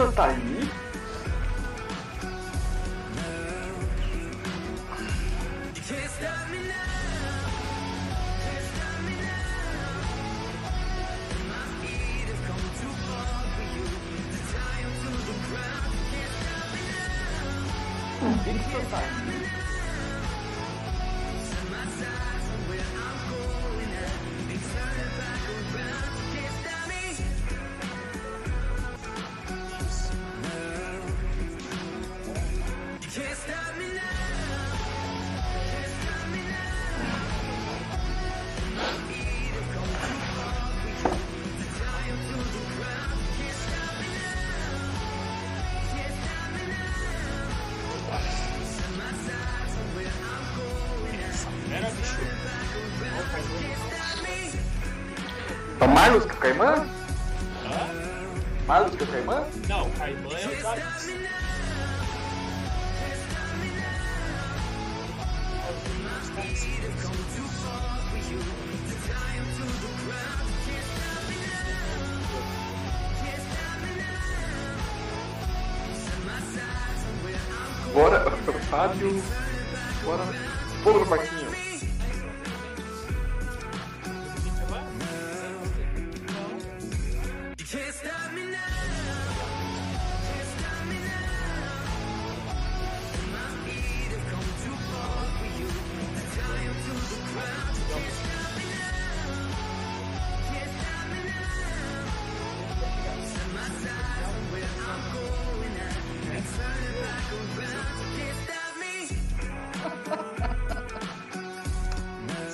Victor tá aí. Caimã? Hã? Marlos com a Caimã?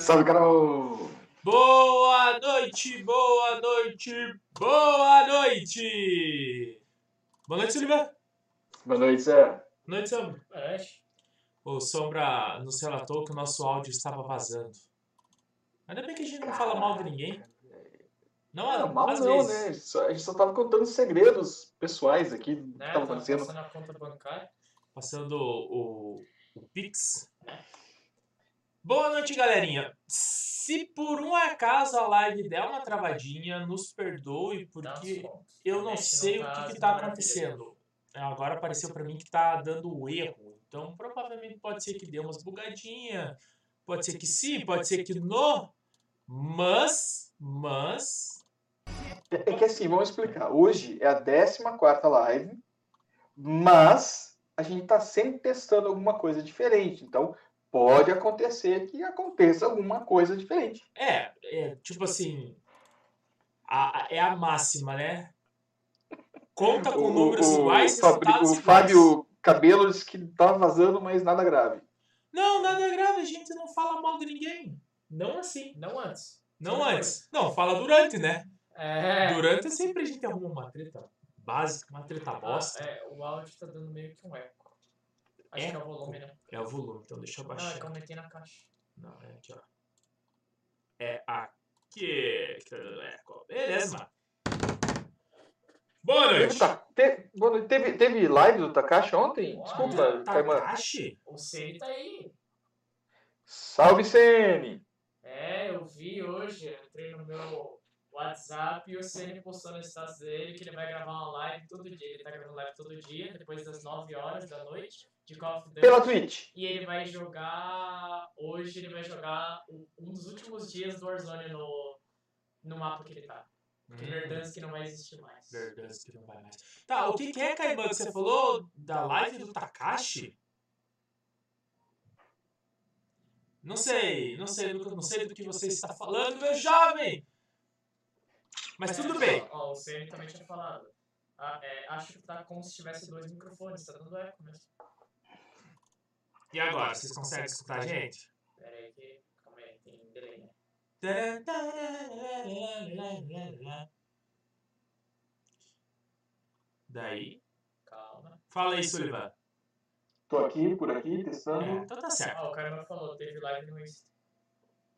Salve, Carol! Boa noite, boa noite, boa noite! Boa noite, Silva. Boa noite, Zé. Boa noite, Sombra. O Sombra nos relatou que o nosso áudio estava vazando. Ainda bem que a gente não fala mal de ninguém. Não, Não, mal às não, vezes. né? Só- a gente só tava contando segredos pessoais aqui do que Né? tava Tá acontecendo. passando a conta bancária. Passando o, o Pix. Boa noite, galerinha. Se por um acaso a live der uma travadinha, nos perdoe, porque eu não sei o que, as tá acontecendo. É, Agora apareceu pra mim que tá dando erro. Então provavelmente pode ser que dê umas bugadinhas. Pode ser que sim, pode ser que não. Mas, mas. É que assim, vamos explicar. Hoje é a 14 live, mas a gente tá sempre testando alguma coisa diferente. Então, pode acontecer que aconteça alguma coisa diferente. É, é tipo assim. a- a- é a máxima, né? Conta com números iguais, Fabri- resultados o iguais. Fábio Cabelo disse que tava vazando, mas nada grave. Não, nada grave, a gente não fala mal de ninguém. Não assim. Não antes. Não Sim, antes. Não, fala durante, né? É. Durante sempre a gente arruma uma treta básica, uma treta Ah, bosta. é, o áudio tá dando meio que um eco. Acho É? que é o volume, né? É o volume, então deixa eu Não, é baixar. que eu meti na caixa. Não, é aqui, ó. É aqui. que é- Beleza. Boa Teve, noite. ta- te- boa noite. teve, teve live do Takashi ontem? Olha, Desculpa, Caimã. Takashi? O Sene tá aí. Salve, CN! É, eu vi hoje, eu entrei no meu WhatsApp e o Sene postou no status dele que ele vai gravar uma live todo dia. Ele tá gravando live todo dia, depois das 9 horas da noite, de Call of Duty. Pela Twitch. E ele vai jogar. Hoje ele vai jogar um dos últimos dias do Warzone no, no mapa que ele tá. Porque Hum. Verdansk não vai existir mais. Verdade que não vai mais. Tá, o que, que é, Caimã, que você falou da live do Takashi? Não sei, não sei, não sei do que você está falando, meu jovem! Mas tudo bem. Ó, o CM também tinha falado. Ah, é, acho que tá como se tivesse dois microfones, tá dando eco mesmo. E agora, vocês conseguem escutar a gente? Pera aí que. Calma aí, tem delay, né? Daí, Calma. fala aí, Sullivan. Tô aqui, por aqui, É, testando. então tá certo. Ó, o cara falou, teve live no Insta.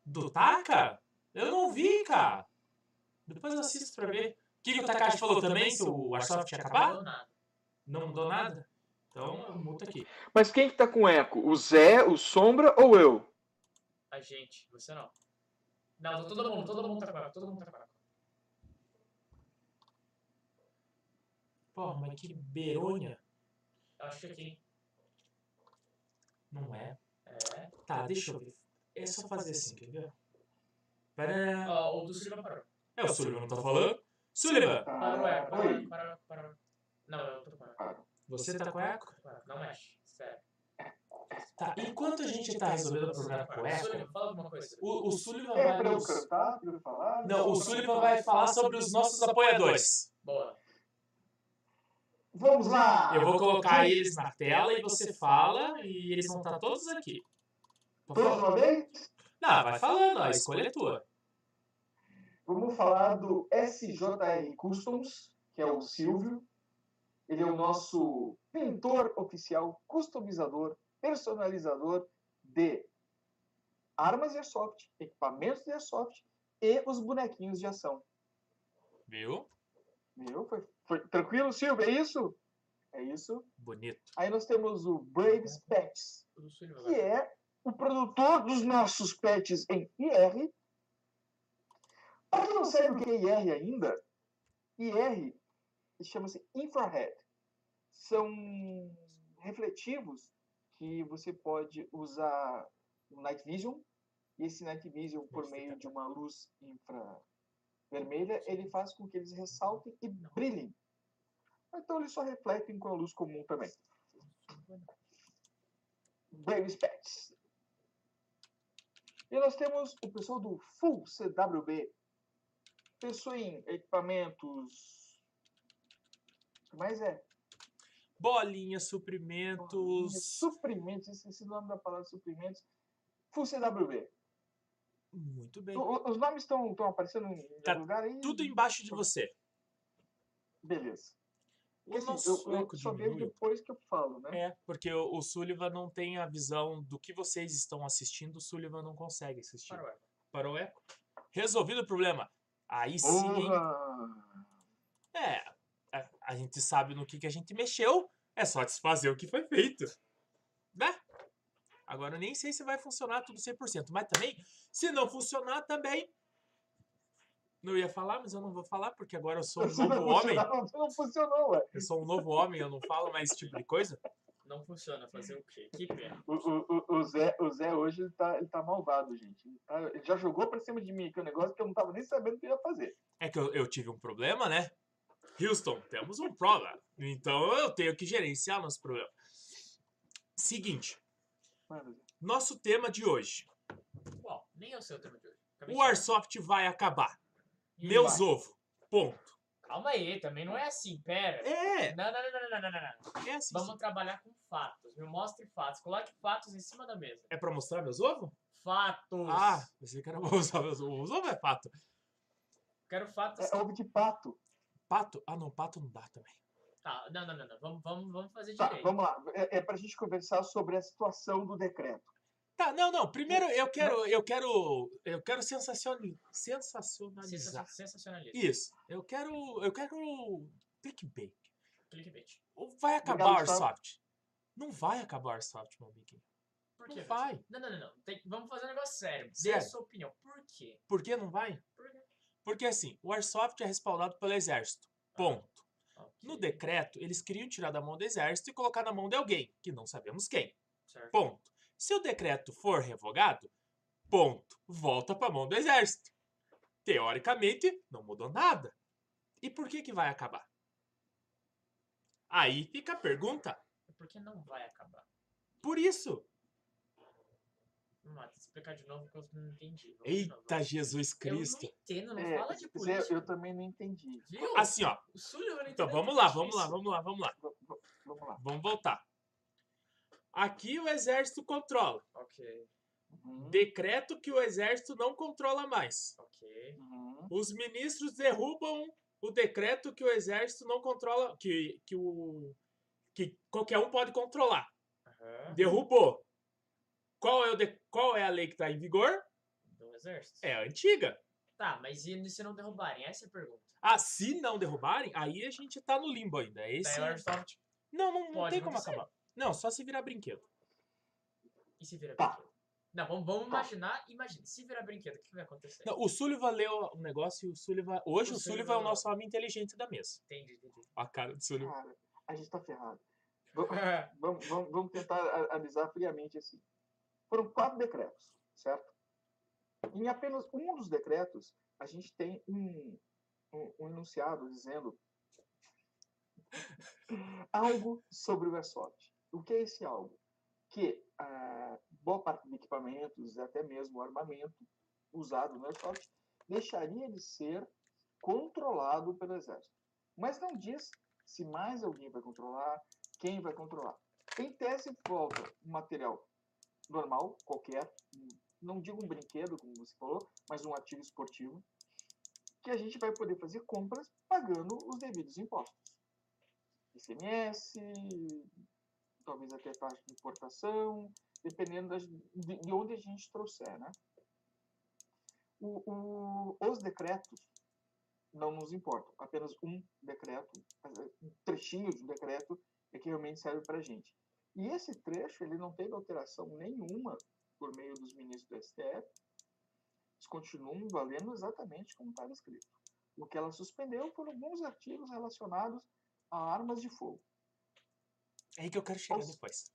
Do Taka? Eu não vi, cara. Depois eu assisto pra ver. O que, que o Takashi falou também? Que o Airsoft tinha Não acabado? Não mudou nada? Então, multa aqui. Mas quem que tá com eco? O Zé, o Sombra ou eu? A gente, você não. Não, todo mundo, todo mundo tá com eco, todo mundo tá com eco. Porra, mas que beronha. Eu acho que aqui. Não é. É. Tá, deixa eu ver. É só fazer assim, quer ver? Pará. Ó, o do Sullivan parou. É o Sullivan, não tá falando? Sullivan, Parou, é. Ah, oi. Parou, parou, parou. Não, eu tô com eco. você tá com eco? Não mexe. Espera. Tá, enquanto a gente tá resolvendo o problema com eco, Sullivan, fala alguma coisa. o, o Sullivan É vai pra eu nos... cantar, pra eu falar? Não, o Sullivan vai falar sobre os nossos apoiadores. Boa. Vamos lá! Eu vou colocar eles na tela e você fala e eles vão estar todos aqui. Todos uma vez? Não, vai falando, a escolha é tua. Vamos falar do SJR Customs, que é o Silvio. Ele é o nosso pintor oficial, customizador, personalizador de armas de airsoft, equipamentos de airsoft e os bonequinhos de ação. Viu? Viu? Foi, foi tranquilo, Silvio? É isso? É isso. Bonito. Aí nós temos o Braves Pets, que é o produtor dos nossos pets em IR. Para quem não sabe o que é IR ainda, IR chama-se infrared. São refletivos que você pode usar no night vision. E esse night vision, por meio de uma luz infravermelha, ele faz com que eles ressaltem e brilhem. Então eles só refletem com a luz comum também. Braves Pets. E nós temos o pessoal do Full CWB. Pensou em equipamentos. O que mais é? Bolinha, suprimentos. Suprimentos, esqueci o nome da palavra suprimentos. Full CWB. Muito bem. O- o- Os nomes estão aparecendo em Tá lugar aí? Tudo embaixo de você. Beleza. O assim, nosso eu, eu eco só vejo depois que eu falo, né? É, porque o, o Sullivan não tem a visão do que vocês estão assistindo, o Sullivan não consegue assistir. Parou, é. Parou o eco? Resolvido o problema. Aí sim! É, a, gente sabe no que, que a gente mexeu, é só desfazer o que foi feito. Né? Agora eu nem sei se vai funcionar tudo 100%, mas também, se não funcionar também, não ia falar, mas eu não vou falar, porque agora eu sou um Se não novo homem. Não funcionou, ué. Eu sou um novo homem, eu não falo mais esse tipo de coisa. Não funciona. Fazer o quê? Que pena. O, o, o- Zé, o Zé hoje ele tá, ele tá malvado, gente. Ele, tá- ele já jogou pra cima de mim aqui um negócio que eu não tava nem sabendo o que ia fazer. É que eu, eu tive um problema, né? Houston, temos um problema. Então eu tenho que gerenciar nosso problema. Seguinte, nosso tema de hoje. Bom, nem é o seu tema de hoje. Acabei O de- Airsoft vai acabar. Meus ovos. Ponto. Calma aí, também não é assim, pera. É, Não, não, não, não, não, não, não, não. é assim. Vamos trabalhar com fatos. Me mostre fatos. Coloque fatos em cima da mesa. É pra mostrar meus ovos? Fatos. Ah, pensei que era pra mostrar meus ovos. Os ovos é pato. Quero fatos. É ovo de pato. Pato? Ah, não, pato não dá também. Tá, não, não, não, não. Vamos, vamos, vamos fazer Tá, direito. vamos lá. É, é pra gente conversar sobre a situação do decreto. Tá, não, não. Primeiro eu quero, eu quero, eu quero sensacioni- sensacionalizar. Sensa- Sensacionalista. Isso. Eu quero, eu quero clickbait. Clickbait. Ou vai acabar Obrigado, o Airsoft? Não vai acabar o Airsoft, meu amiguinho. Por Não quê? vai. Não, não, não. não. Tem- vamos fazer um negócio sério. Dê a sua opinião. Por quê? Por que não vai? Por quê? Porque assim, o Airsoft é respaldado pelo Exército. Ponto. Ok, No decreto, eles queriam tirar da mão do Exército e colocar na mão de alguém, que não sabemos quem. certo. Ponto. Se o decreto for revogado, ponto. Volta para a mão do Exército. Teoricamente, não mudou nada. E por que que vai acabar? Aí fica a pergunta. Por que não vai acabar? Por isso. Explicar de novo que eu não entendi. Vamos. Eita Jesus Eu Cristo. não entendo, não É, fala de política. eu também não entendi. Viu? Assim, ó. Não Então vamos lá, é vamos lá, vamos lá, vamos lá. Vamos lá. Vamos voltar. Aqui o Exército controla. Ok, Uhum, Decreto que o Exército não controla mais. ok. uhum. Os ministros derrubam o decreto que o exército não controla, que, que, o, que qualquer um pode controlar. Aham. Derrubou. Qual é, o de- qual é a lei que está em vigor? Do exército. É a antiga. Tá, mas e se não derrubarem? Essa é a pergunta. Ah, se não derrubarem, aí a gente tá no limbo ainda. Esse... Daí o Airsoft. Não, não, não tem como acontecer. acabar. Não, só se virar brinquedo. E se vira Tá. brinquedo? Não, vamos, vamos Tá. imaginar. Imagina, se virar brinquedo, o que vai acontecer? Não, o Sullivan leu um negócio e o Sullivan. Hoje O o, Sullivan é o nosso homem inteligente da mesa. Entendi, entendi. A cara do Sullivan. Cara, a gente tá ferrado. Vamos, vamos, vamos, vamos tentar analisar friamente assim. Foram quatro decretos, certo? Em apenas um dos decretos, a gente tem um, um, um enunciado dizendo algo sobre o airsoft. O que é esse algo? Que ah, boa parte de equipamentos, até mesmo armamento usado no airsoft, deixaria de ser controlado pelo exército. Mas não diz se mais alguém vai controlar, quem vai controlar. Em tese, volta um material normal, qualquer, não digo um brinquedo, como você falou, mas um artigo esportivo, que a gente vai poder fazer compras pagando os devidos impostos. ICMS, talvez até taxa de importação, dependendo das- de, de onde a gente trouxer, né? O- o- os decretos não nos importam. Apenas um decreto, um trechinho de um decreto é que realmente serve para a gente. E esse trecho ele não teve alteração nenhuma por meio dos ministros do STF. Eles continuam valendo exatamente como estava escrito. O que ela suspendeu foram alguns artigos relacionados a armas de fogo. É aí que eu quero chegar Nossa. depois.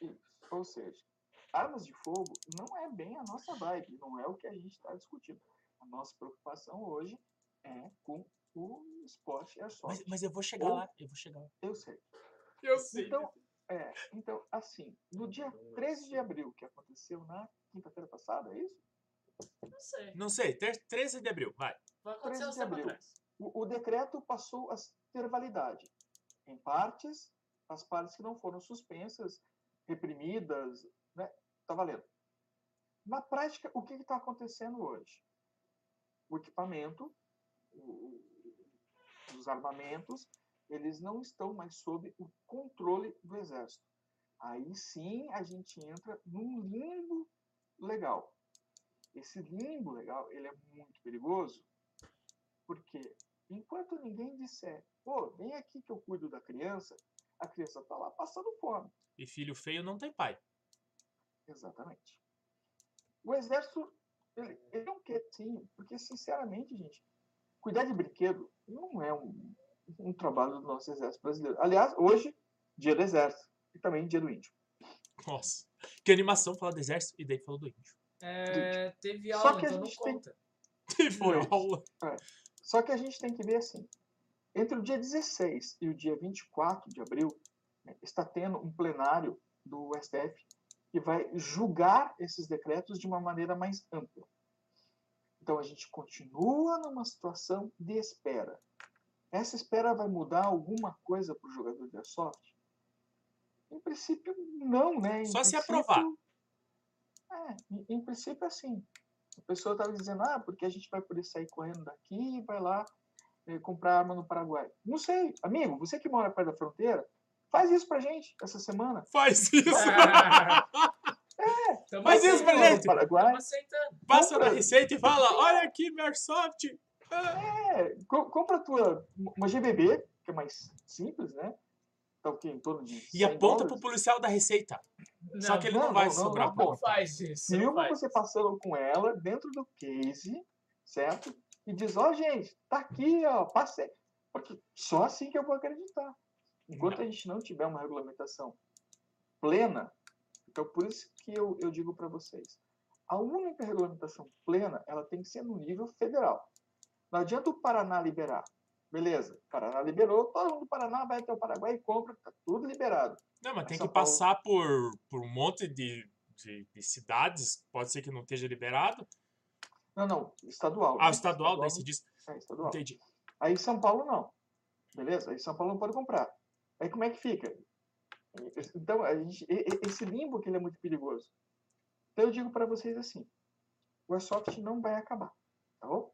Isso. Ou seja, armas de fogo não é bem a nossa vibe, não é o que a gente está discutindo. A nossa preocupação hoje é com o esporte airsoft. Mas, mas eu vou chegar Ou- lá. Eu vou chegar lá. Eu sei. Eu sei. Então, é, então, assim, no dia 13 de abril, que aconteceu na quinta-feira passada, é isso? não sei. Não sei, ter- 13 de abril, vai. Vai acontecer 13 uns de abril. O, o decreto passou a ter validade. Em partes, as partes que não foram suspensas, reprimidas, né? Tá valendo. Na prática, o que está acontecendo hoje? O equipamento, o- os armamentos, eles não estão mais sob o controle do exército. Aí sim a gente entra num limbo legal. Esse limbo legal, ele é muito perigoso, porque enquanto ninguém disser, pô, vem aqui que eu cuido da criança, a criança está lá passando fome. E filho feio não tem pai. Exatamente. O exército, ele, ele não quer sim, porque sinceramente, gente, cuidar de brinquedo não é um, um trabalho do nosso exército brasileiro. Aliás, hoje, dia do exército, e também dia do índio. Nossa. Que animação falar do exército e daí falou do índio. É, teve Só aula, que a então não gente tem- conta. Teve aula. Só que a gente tem que ver assim, entre o dia 16 e o dia 24 de abril, né, está tendo um plenário do STF que vai julgar esses decretos de uma maneira mais ampla. Então a gente continua numa situação de espera. Essa espera vai mudar alguma coisa para o jogador de airsoft? Em princípio, não, né? Em Só se aprovar. É, em, em princípio, assim. A pessoa estava dizendo, ah, porque a gente vai poder sair correndo daqui e vai lá eh, comprar arma no Paraguai. Não sei, amigo, você que mora perto da fronteira, faz isso pra gente essa semana. Faz isso. Tamo Mas isso pra aceitando, gente. Paraguai. Passa na receita e fala: olha aqui, meu airsoft. é, co- compra a tua, uma GBB, que é mais simples, né? Tá o quê? Em torno de E 100 aponta pro dólares. policial da receita. Só que ele não, não, vai não, sobrar não, pra Não faz isso. não Filma faz você passando com ela dentro do case, certo? E diz, ó, gente, tá aqui, ó, passei. Porque só assim que eu vou acreditar. Enquanto a gente não tiver uma regulamentação plena, então por isso que eu, eu digo para vocês, a única regulamentação plena, ela tem que ser no nível federal. Não adianta o Paraná liberar. Beleza, o Paraná liberou, todo mundo do Paraná vai até o Paraguai e compra, tá tudo liberado. Não, mas tem São que Paulo- passar por, por um monte de, de, de cidades. Pode ser que não esteja liberado. Não, não, estadual. Ah, né? o estadual, daí se diz. É, estadual. Entendi. Aí São Paulo não. Beleza? Aí São Paulo não pode comprar. Aí como é que fica? Então, a gente, esse limbo que ele é muito perigoso. Então eu digo para vocês assim, o Airsoft não vai acabar, tá bom?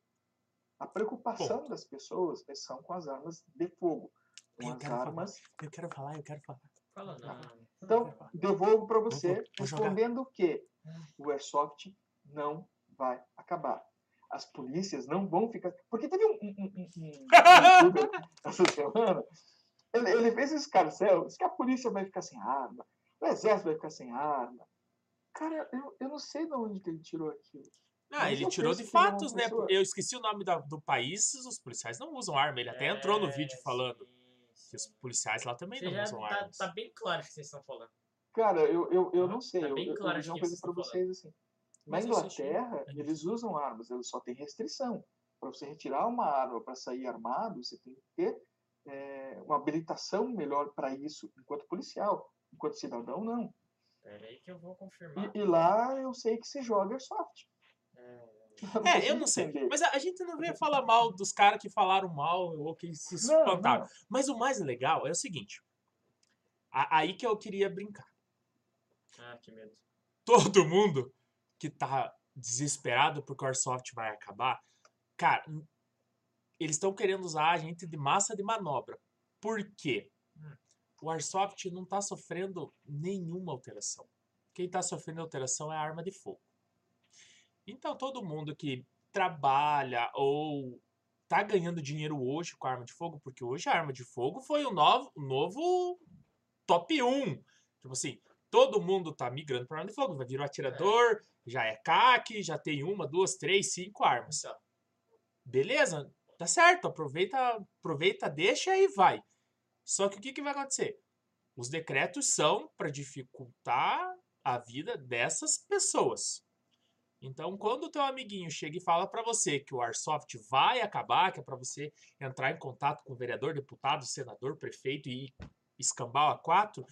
A preocupação das pessoas é- são com as armas de fogo. Com Eu as quero falar. armas... Eu quero falar, eu quero falar. Fala não. Então, devolvo para você, vou- vou jogar. respondendo que o Airsoft não vai acabar. As polícias não vão ficar. Porque teve um, um, um, um- um youtuber essa semana. Ele, ele fez esse escarcel, disse que a polícia vai ficar sem arma, o exército vai ficar sem arma. Cara, eu, eu não sei de onde que ele tirou aquilo. Ah, Mas ele eu tirou de é fatos, né? pessoa- Eu esqueci o nome da- do país, os policiais não usam arma. Ele até entrou no É, vídeo falando sim, que os policiais lá também Você não usam tá, armas. tá bem claro o que vocês estão falando. Cara, eu, eu, eu Aham, não sei. tá eu, bem eu, claro eu de vou dizer uma quem coisa vocês pra estão vocês assim. Na Mas Inglaterra, é eles usam armas, eles só tem restrição. Para você retirar uma arma para sair armado, você tem que ter é, uma habilitação melhor para isso enquanto policial. Enquanto cidadão, não. Pera aí que eu vou confirmar. E, e lá eu sei que se joga airsoft. É, É, eu não sei. Mas a, gente não veio falar mal dos caras que falaram mal ou que se Não, espantaram. não. Mas o mais legal é o seguinte. a- aí que eu queria brincar. Ah, que medo. Todo mundo que tá desesperado porque o Airsoft vai acabar, cara, eles estão querendo usar a gente de massa de manobra. Por quê? Hum. O Airsoft não tá sofrendo nenhuma alteração. Quem tá sofrendo alteração é a arma de fogo. Então todo mundo que trabalha ou tá ganhando dinheiro hoje com a arma de fogo, porque hoje a arma de fogo foi o novo, o novo top 1. Tipo assim, todo mundo tá migrando para arma de fogo, vai virar um atirador, já é CAC, já tem uma, duas, três, cinco armas. Então, Beleza? Tá certo, aproveita, aproveita, deixa e vai. Só que o que, que vai acontecer? Os decretos são para dificultar a vida dessas pessoas. Então, quando o teu amiguinho chega e fala para você que o Airsoft vai acabar, que é para você entrar em contato com o vereador, deputado, senador, prefeito e escambau a quatro,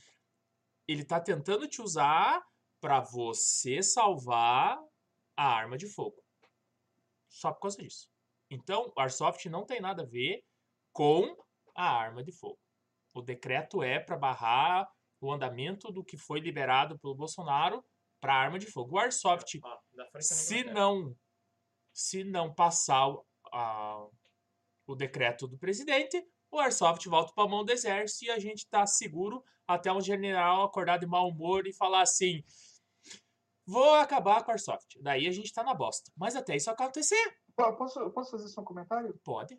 ele tá tentando te usar para você salvar a arma de fogo. Só por causa disso. Então, o Airsoft não tem nada a ver com a arma de fogo. O decreto é para barrar o andamento do que foi liberado pelo Bolsonaro para arma de fogo. O Airsoft, França na se não, se não passar o- a- o decreto do presidente, o Airsoft volta para a mão do exército e a gente está seguro até um general acordar de mau humor e falar assim: vou acabar com o Airsoft. Daí a gente tá na bosta. Mas até isso acontecer, Po- Posso, posso fazer só um comentário? pode.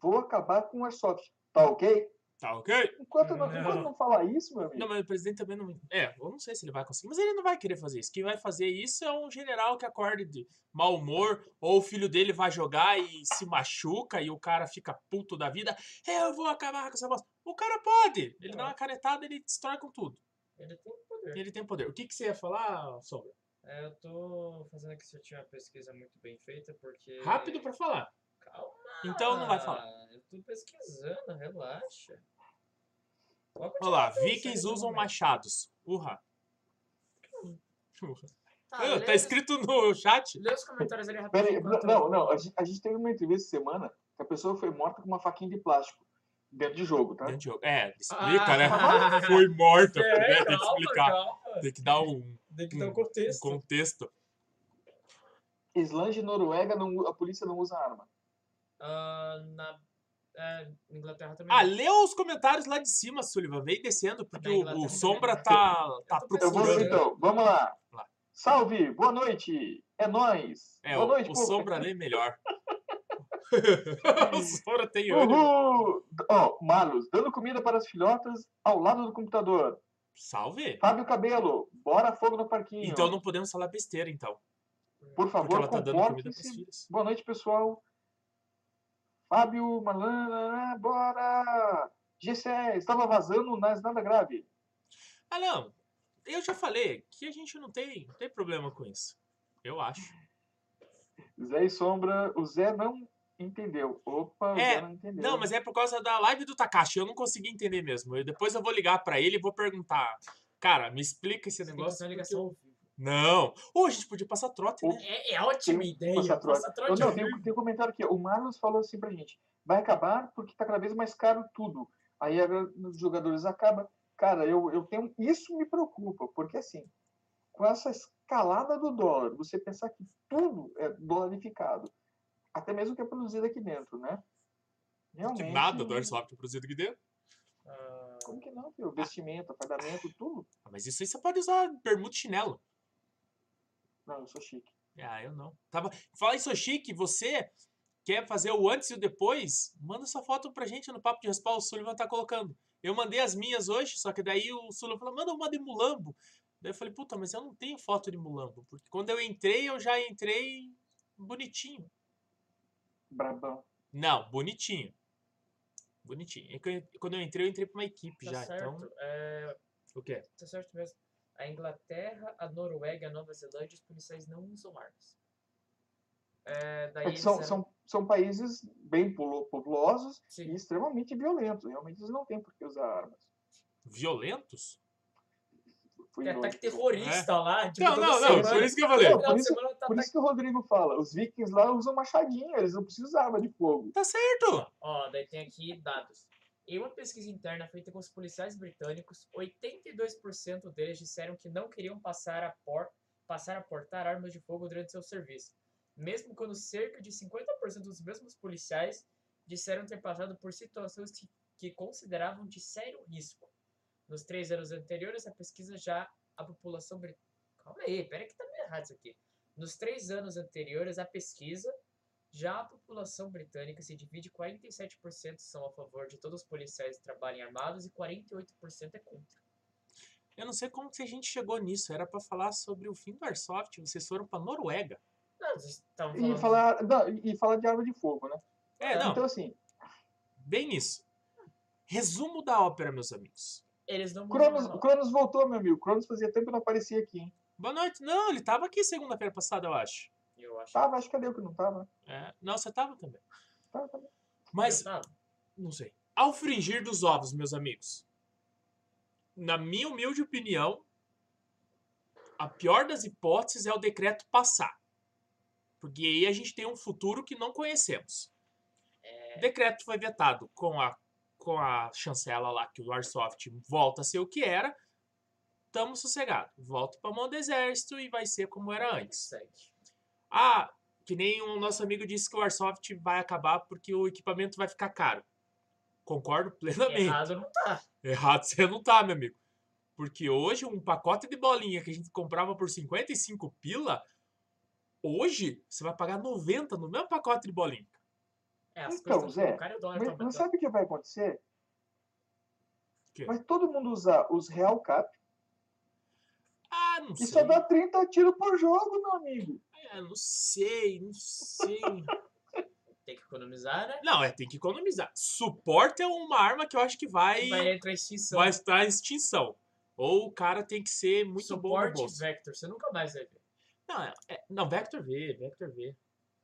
Vou acabar com o airsoft. Tá ok? Tá ok? Enquanto não, Não. enquanto não falar isso, meu amigo. Não, mas o presidente também não. É, eu não sei se ele vai conseguir, mas ele não vai querer fazer isso. Quem vai fazer isso é um general que acorde de mau humor, ou o filho dele vai jogar e se machuca e o cara fica puto da vida. Eu vou acabar com essa bosta. O cara pode. Ele dá uma canetada ele destrói com tudo. Ele tem poder. Ele tem poder. O que, que você ia falar, Sombra? É, eu tô fazendo aqui se eu tinha uma pesquisa muito bem feita, porque. Rápido pra falar. Então não vai falar. Eu tô pesquisando, relaxa. Pode Olha lá, vikings usam machados. Urra. Urra. Tá, Ah, lê tá escrito no chat? Lê os comentários ali rapidinho. enquanto não, eu- não, a gente, a gente teve uma entrevista semana que a pessoa foi morta com uma faquinha de plástico dentro de jogo, tá? Dentro de jogo. É, explica, né? Ah. Foi morta, É, né? Tem que explicar. calma. Tem que dar um, Tem que dar um um contexto. contexto. Islândia e Noruega, não, a polícia não usa arma. Ah, na é, Inglaterra também. Ah, lê os comentários lá de cima, Sullivan. Vem descendo, porque o, o Sombra também. tá, tá procurando. então, vamos lá. Lá. Salve, boa noite, é nóis. É, boa o, noite, o povo. Sombra lê melhor. o Sombra tem. Uhul! Ó, Marlos, dando comida para as filhotas ao lado do computador. Salve. Fábio Cabelo, bora fogo no parquinho. Então não podemos falar besteira, então. Por Porque favor, ela tá dando comida pros comportem-se. filhos. Boa noite, pessoal. Fábio, Malana, bora! GCE, estava vazando, mas nada grave. Ah, não. Eu já falei que a gente não tem, não tem problema com isso. Eu acho. Zé e Sombra, o Zé não entendeu. Opa, o É, Zé não entendeu. Não, mas é por causa da live do Takashi. Eu não consegui entender mesmo. Eu- depois eu vou ligar pra ele e vou perguntar. Cara, me explica esse negócio. ligação. Não. Ô, a gente podia passar trote, né? É, é ótima ideia. Passa trote. Passa Eu trote não, ao tem, tem um comentário aqui. O Marlos falou assim pra gente: vai acabar porque tá cada vez mais caro tudo. Aí agora os jogadores acabam. Cara, eu, eu tenho. Isso me preocupa, porque assim, com essa escalada do dólar, você pensar que tudo é dolarificado, até mesmo o que é produzido aqui dentro, né? Que Realmente. nada do Airsoft produzido aqui dentro. Ah, Como que não, filho? Vestimenta, fardamento, tudo. Ah, Mas isso aí você pode usar bermuda e chinelo. Não, eu sou chique. Ah, eu não. Tava... Fala isso, Chique, você quer fazer o antes e o depois? Manda sua foto pra gente no Papo de Respaldo, o Sullivan tá colocando. Eu mandei as minhas hoje, só que daí o Sullivan falou, manda uma de Mulambo. Daí eu falei, puta, mas eu não tenho foto de mulambo. Porque quando eu entrei, eu já entrei bonitinho. Brabão. Não, bonitinho. Bonitinho. É eu- quando eu entrei, eu entrei pra uma equipe Tá já. certo. Então, É, o quê? tá certo mesmo. A Inglaterra, a Noruega a Nova Zelândia, os policiais não usam armas. É, daí É são, eram- são, são países bem populosos Sim. e extremamente violentos. Realmente eles não têm por que usar armas. Violentos? Fui Tem no- ataque terrorista lá. Tipo, Não, não, não. semana. Por isso que eu falei. Não, por de isso- tá Por isso que o Rodrigo fala, os vikings lá usam machadinha, eles não precisam usar arma de fogo. Tá certo. Ó, daí tem aqui dados. Em uma pesquisa interna feita com os policiais britânicos, 82% deles disseram que não queriam passar a, por, passar a portar armas de fogo durante seu serviço, mesmo quando cerca de 50% dos mesmos policiais disseram ter passado por situações que, que consideravam de sério risco. Nos três anos anteriores, a pesquisa já a população britânica. Calma aí, pera que tá meio errado isso aqui. Nos três anos anteriores à pesquisa, já a população britânica se divide 47% são a favor de todos os policiais que trabalhem armados e 48% é contra. Eu não sei como que a gente chegou nisso. Era pra falar sobre o fim do Airsoft. Vocês foram pra Noruega. Não, vocês estavam E falando... falar, não, e falar de arma de fogo, né? É, não. Então, assim, Bem isso. Resumo da ópera, meus amigos. Eles não Cronos, não. o Cronos voltou, meu amigo. Cronos fazia tempo que não aparecia aqui, hein? Boa noite. Não, ele tava aqui segunda-feira passada, eu acho. Eu acho. Tava, acho que cadê o que não tava? É, não, você tava também. Tava, tava. Mas, Eu tava. não sei. Ao fringir dos ovos, meus amigos, na minha humilde opinião, a pior das hipóteses é o decreto passar. Porque aí a gente tem um futuro que não conhecemos. O decreto foi vetado com a, com a chancela lá, que o Airsoft volta a ser o que era. Tamo sossegado. Volta pra mão do exército e vai ser como era antes. Segue. Ah, que nem o nosso amigo disse que o Airsoft vai acabar porque o equipamento vai ficar caro. Concordo plenamente. Errado não tá. Errado você não tá, meu amigo. Porque hoje um pacote de bolinha que a gente comprava por 55 pila, hoje você vai pagar 90 no mesmo pacote de bolinha. É, as Então, Zé, e Mas, tá mas sabe o que vai acontecer? Quê? Vai todo mundo usar os Real Cap Ah, não e sei. só dá 30 tiros por jogo, meu amigo. É, não sei, não sei. Tem que economizar, né? não, é, tem que economizar. Suporte é uma arma que eu acho que vai, Vai entrar em extinção. vai estar em extinção. Ou o cara tem que ser muito bom no bolso. Vector, você nunca mais vai ver. Não, é- é- não, Vector V, Vector V.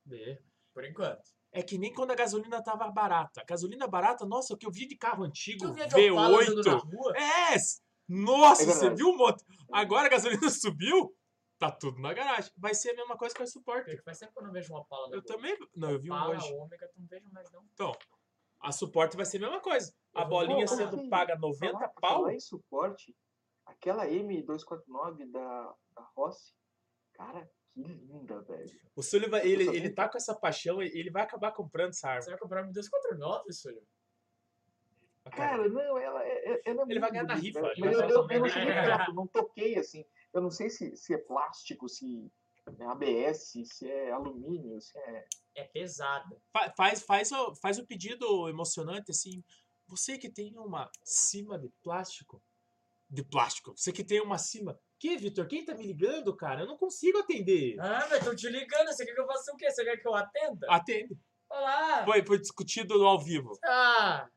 V. Por enquanto. É que nem quando a gasolina tava barata. A gasolina barata, nossa, o que eu vi de carro antigo, Tu via de Opala andando na V8. rua? É! Nossa, É você viu um monte. Agora a gasolina subiu, tá tudo na garagem. Vai ser a mesma coisa que o suporte. Porque faz tempo que eu não vejo uma Opala na Eu também. Não, eu vi um Opala, hoje. Ômega, tu não vejo mais não. Então, a suporte vai ser a mesma coisa. A Eu vou- bolinha Pô, sendo assim, paga 90 falar, pau. falar em suporte, aquela M249 da, da Rossi, cara, que linda, velho. O Sullivan, Eu ele, ele tenho- tá com essa paixão, e ele vai acabar comprando essa arma. Você vai comprar um 249, Súlio? Cara, não, ela, é- é- ela é Ele vai ganhar na rifa, Mas ele eu, eu, eu não cheguei perto, não toquei assim. Eu não sei se, se é plástico, se é ABS, se é alumínio, se é. É pesada. Fa- Faz, faz, o, faz o pedido emocionante assim. Você que tem uma cima de plástico. De plástico. Você que tem uma cima. Que, Vitor? Quem tá me ligando, cara? Eu não consigo atender. Ah, mas tô te ligando. Você quer que eu faça o quê? Você quer que eu atenda? Atende. Olá! Foi, foi discutido ao vivo. Ah,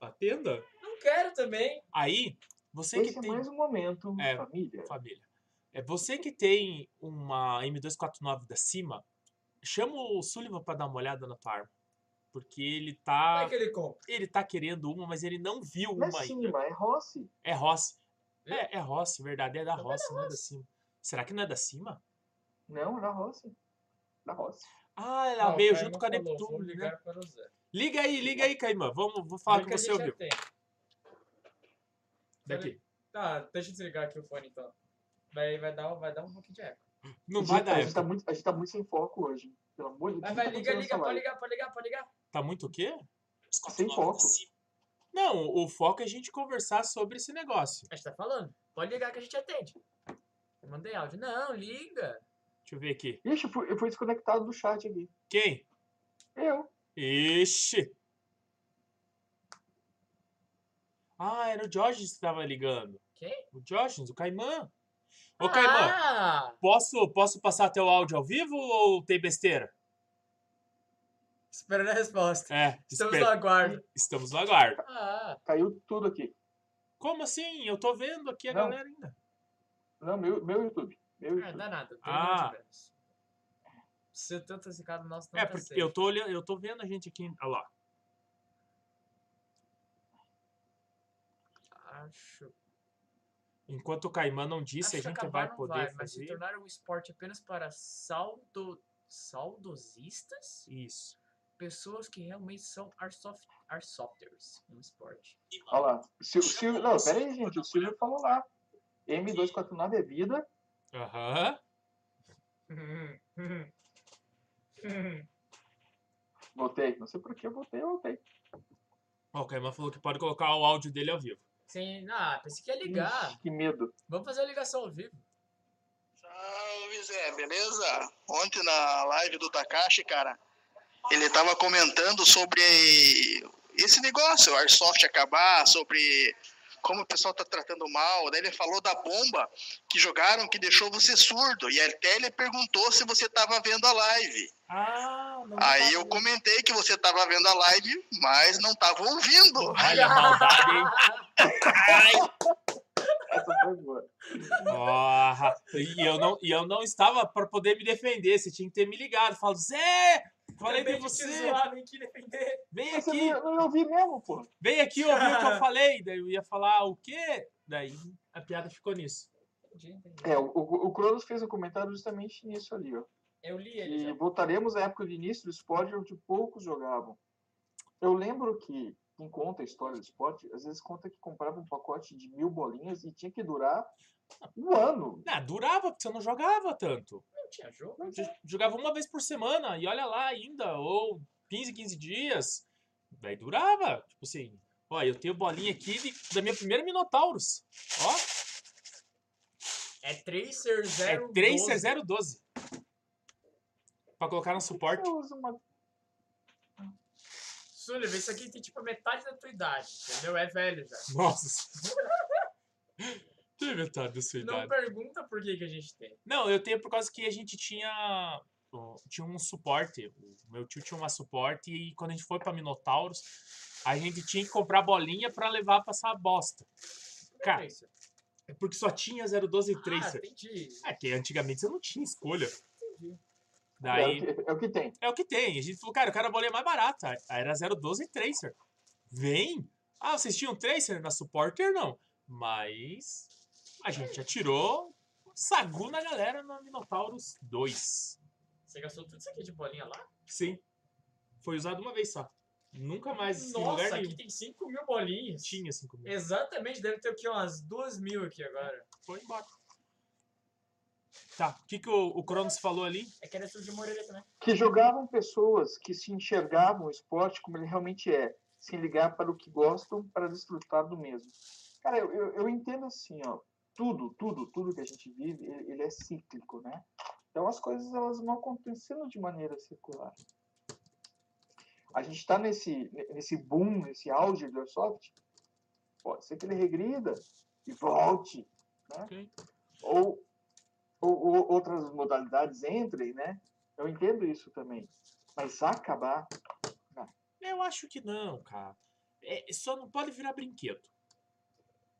Atenda? não quero também. Aí, você Esse que é tem. mais um momento, É. família. Família. É você que tem uma M249 da cima. Chama o Sullivan pra dar uma olhada na tua arma. Porque ele Como tá. é que ele compra? Ele tá querendo uma, mas ele não viu Não uma é ainda. cima, é Rossi. É Rossi. Viu? É, é Rossi, verdade. É da Também é Rossi, não é da cima. Será que não é da cima? Não, é da Rossi. Da Rossi. Ah, ela Ah, o veio junto com a Neptune, né? para. Liga aí, liga aí, Caimã. Vamos, vou falar a você ouviu. Daqui. Tá, deixa eu desligar aqui o fone então. Vai, vai, dar, vai dar um pouquinho de eco. Não vai dar a gente, tá eco. muito, a gente tá muito sem foco hoje. Pelo amor de Deus. Que vai, tá liga, liga, pode ligar, pode ligar, pode ligar. Tá muito o quê? Sem foco. Não, o foco é a gente conversar sobre esse negócio. A gente tá falando. Pode ligar que a gente atende. Eu mandei áudio. Não, liga. Deixa eu ver aqui. Ixi, eu fui, eu fui desconectado do chat aqui. Quem? Eu. Ixi! Ah, era o Jorge que estava ligando. Quem? O Jorge, o Caimã. Ô, Caimã, Ah! posso, posso passar teu áudio ao vivo ou tem besteira? Esperando a resposta. É, Estamos espera- no aguardo. Estamos no aguardo. Ah, Caiu tudo aqui. Como assim? Eu tô vendo aqui a Não. galera ainda. Não, meu, meu YouTube. Meu ah YouTube. dá nada. Ah. Se tanto esse cara nosso não É, tá porque safe. eu tô olhando, eu tô vendo a gente aqui. Olha lá. Acho. Enquanto o Caimã não disse, acho a gente vai poder vai, mas se fazer. tornar um esporte apenas para saldo... saudosistas? Isso. Pessoas que realmente são airsoft... airsofters no esporte. Olha lá. Sil- Silvio, não, pera aí, gente. O Silvio falou lá. M249 é vida. Aham. Voltei. Não sei por que eu voltei, eu voltei. Ó, o Caimã falou que pode colocar o áudio dele ao vivo. Sim, ah, pensei que ia ligar. Ixi, que medo. Vamos fazer a ligação ao vivo. Salve Zé, beleza? Ontem na live do Takashi, cara, ele tava comentando sobre esse negócio, o Airsoft acabar, sobre como o pessoal tá tratando mal. Daí ele falou da bomba que jogaram que deixou você surdo. E até ele perguntou se você tava vendo a live. Ah, não Aí eu vendo. comentei que você tava vendo a live, mas não tava ouvindo. Olha a maldade, hein? Essa foi boa. Porra. E eu não, e eu não estava para poder me defender. Você tinha que ter me ligado. Falo, Zé, falei te você. zoar, vem aqui defender. Vem Você aqui, não, não ouvi mesmo, pô. vem aqui ouvir o que eu falei. Daí eu ia falar o quê? Daí a piada ficou nisso. É, o, o, o Cronos fez um comentário justamente nisso ali, ó. Eu li ele E já. voltaremos à época de início do esporte onde poucos jogavam. Eu lembro que quem conta a história do esporte, às vezes conta que comprava um pacote de mil bolinhas e tinha que durar um ano. Ah, durava, porque você não jogava tanto. Não tinha jogo? J- Jogava uma vez por semana, e olha lá ainda, ou 15, 15 dias. Daí durava. Tipo assim, ó, eu tenho bolinha aqui de- da minha primeira Minotauros. Ó, É Tracer é 012. 3C012. Pra colocar no suporte. Eu uso uma... Sullivan, isso aqui tem tipo metade da tua idade, entendeu? É velho já. Nossa. Tem metade da sua Não idade. pergunta por que, que a gente tem. Não, eu tenho por causa que a gente tinha tinha um suporte. O meu tio tinha uma suporte e quando a gente foi pra Minotauros, a gente tinha que comprar bolinha pra levar pra essa bosta. Cara, é porque só tinha 012 e Ah, 3. entendi. É que antigamente você não tinha escolha. Entendi. Daí É, o que, é o que tem. é o que tem. A gente falou, cara, eu quero a bolinha mais barata. Aí Era 012 e Tracer. Vem! Ah, vocês tinham Tracer na Supporter? Não. Mas a gente atirou sagu na galera na Minotauros 2. Você gastou tudo isso aqui de bolinha lá? Sim. Foi usado uma vez só. Nunca mais em lugar Nossa, nenhum. aqui tem 5 mil bolinhas. Tinha 5 mil. Exatamente, deve ter aqui umas 2 mil aqui agora. Foi embora. Tá, o que, que o, o Cronos falou ali? É que era tudo de uma orelha também. Que jogavam pessoas que se enxergavam o esporte como ele realmente é, sem ligar para o que gostam para desfrutar do mesmo. Cara, eu, eu, eu entendo assim, ó, tudo, tudo, tudo que a gente vive, ele, ele é cíclico, né? Então as coisas elas vão acontecendo de maneira circular. A gente está nesse, nesse boom, nesse auge do airsoft, pode ser que ele regrida e volte, né? Ok. ou, ou, ou outras modalidades entrem, né? Eu entendo isso também. Mas acabar, Eu acho que não, cara. É, só não pode virar brinquedo.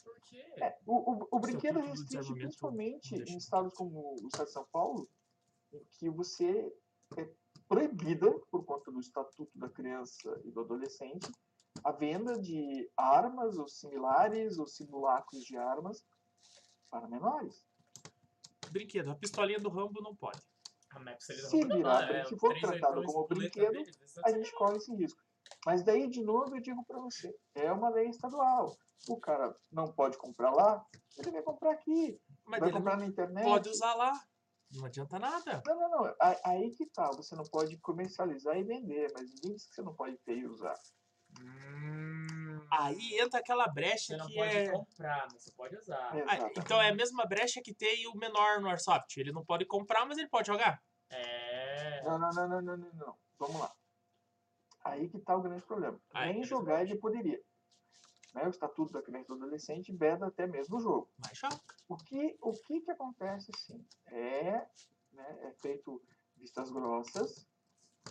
Por quê? é, o, o, o brinquedo Estatuto do restringe principalmente não em estados como o estado de São Paulo, em que você é proibida, por conta do Estatuto da Criança e do Adolescente, a venda de armas ou similares ou simulacros de armas para menores. Brinquedo. A pistolinha do Rambo não pode. A Max Se virar, é, se for 382 tratado como brinquedo, deles, a gente corre esse risco. Mas daí, de novo, eu digo para você, é uma lei estadual. O cara não pode comprar lá, ele vai comprar aqui, Mas vai comprar na internet. pode usar lá. Não adianta nada. Não, não, não. Aí que tá. Você não pode comercializar e vender, mas ninguém diz que você não pode ter e usar. Hum, Aí entra aquela brecha você não que pode é. comprar, mas você pode usar. Ah, então é a mesma brecha que tem o menor no Airsoft. Ele não pode comprar, mas ele pode jogar. É. Não, não, não, não, não, não, não. Vamos lá. Aí que tá o grande problema. Aí, Nem beleza. jogar ele poderia. né, o Estatuto da Criança e do Adolescente veda até mesmo o jogo. Mas joga. O que, o que, que acontece assim? É, né, é feito vistas grossas,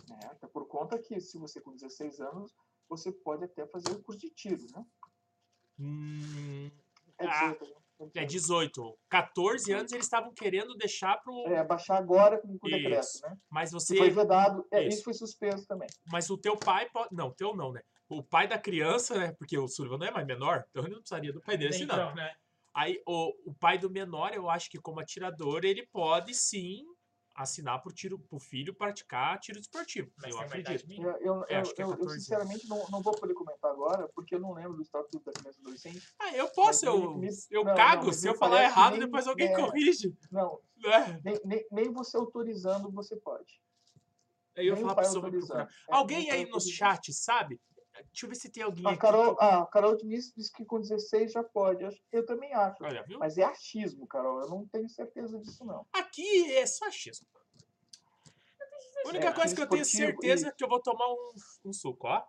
né, até por conta que se você com 16 anos, você pode até fazer o curso de tiro, né? Hum, É Ah, 18, né? é 18. 14 anos eles estavam querendo deixar pro. É, baixar agora com o decreto, né? Mas você. foi vedado, é, Isso. isso foi suspenso também. Mas o teu pai pode. Não, teu não, né? O pai da criança, né? Porque o Sullivan não é mais menor, então ele não precisaria do pai dele assim, não. Então, né? Aí o, o pai do menor, eu acho que como atirador, ele pode sim assinar pro, tiro, pro filho praticar tiro esportivo. Mas eu acredito. Eu, eu, É, eu, acho que é eu- eu, 14 sinceramente não, não vou poder comentar agora, porque eu não lembro do Estatuto da Criança e do Adolescente. Ah, eu posso, eu, me- eu não, cago. não, Se eu falar errado, nem- depois alguém é. corrige. Não, Né? nem, nem, nem você autorizando você pode. Aí eu nem falar pra pessoa procurar. É, Alguém aí no chat, sabe? Deixa eu ver se tem alguém A aqui. Carol, ah, a Carol Diniz disse que com 16 já pode. Eu, eu também acho. Olha, viu? Mas é achismo, Carol. Eu não tenho certeza disso, não. Aqui é só achismo. A única É, coisa que eu tenho certeza é que eu vou tomar um, um suco, ó.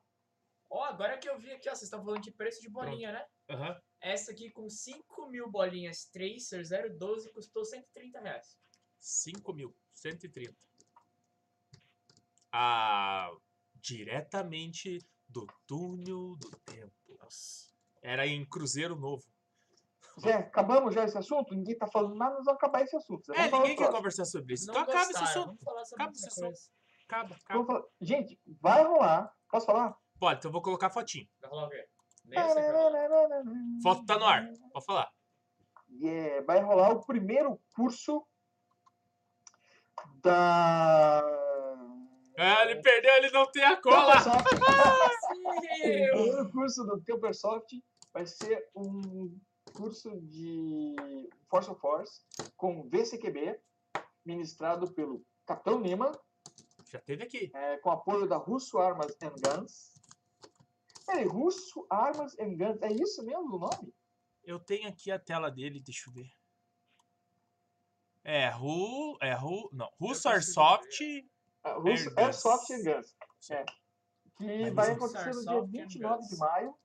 Ó, agora que eu vi aqui, ó, vocês estão falando de preço de bolinha, né? Aham. Essa aqui com 5 mil bolinhas Tracer 012 custou 130 reais. 5.130. Ah, diretamente do túnel do tempo. Era em Cruzeiro Novo. Zé, acabamos já esse assunto? Ninguém tá falando nada, nós vamos acabar esse assunto. Zé. É, ninguém quer próximo. conversar sobre isso. Não Então acaba esse assunto. Vamos falar sobre Acaba esse coisa. Acaba, acaba. Vamos falar- Gente, vai rolar. Posso falar? Pode, então eu vou colocar fotinho. Vai rolar o quê? Foto tá no ar. Pode falar. Yeah, vai rolar o primeiro curso da. Ah, ele perdeu, ele não tem a cola. Ó. O primeiro curso do Campersoft vai ser um curso de Force of Force com VCQB, ministrado pelo Capitão Lima, Já teve aqui. é, com apoio da Russo Armas and Guns. Peraí, Russo Armas and Guns, é isso mesmo o nome? Eu tenho aqui a tela dele, deixa eu ver. É, Ru. É Ru. Não, Russo Airsoft. Ah, Russo Air Guns. Airsoft and Guns. É. Que Mas vai acontecer no dia Airsoft and 29 de maio,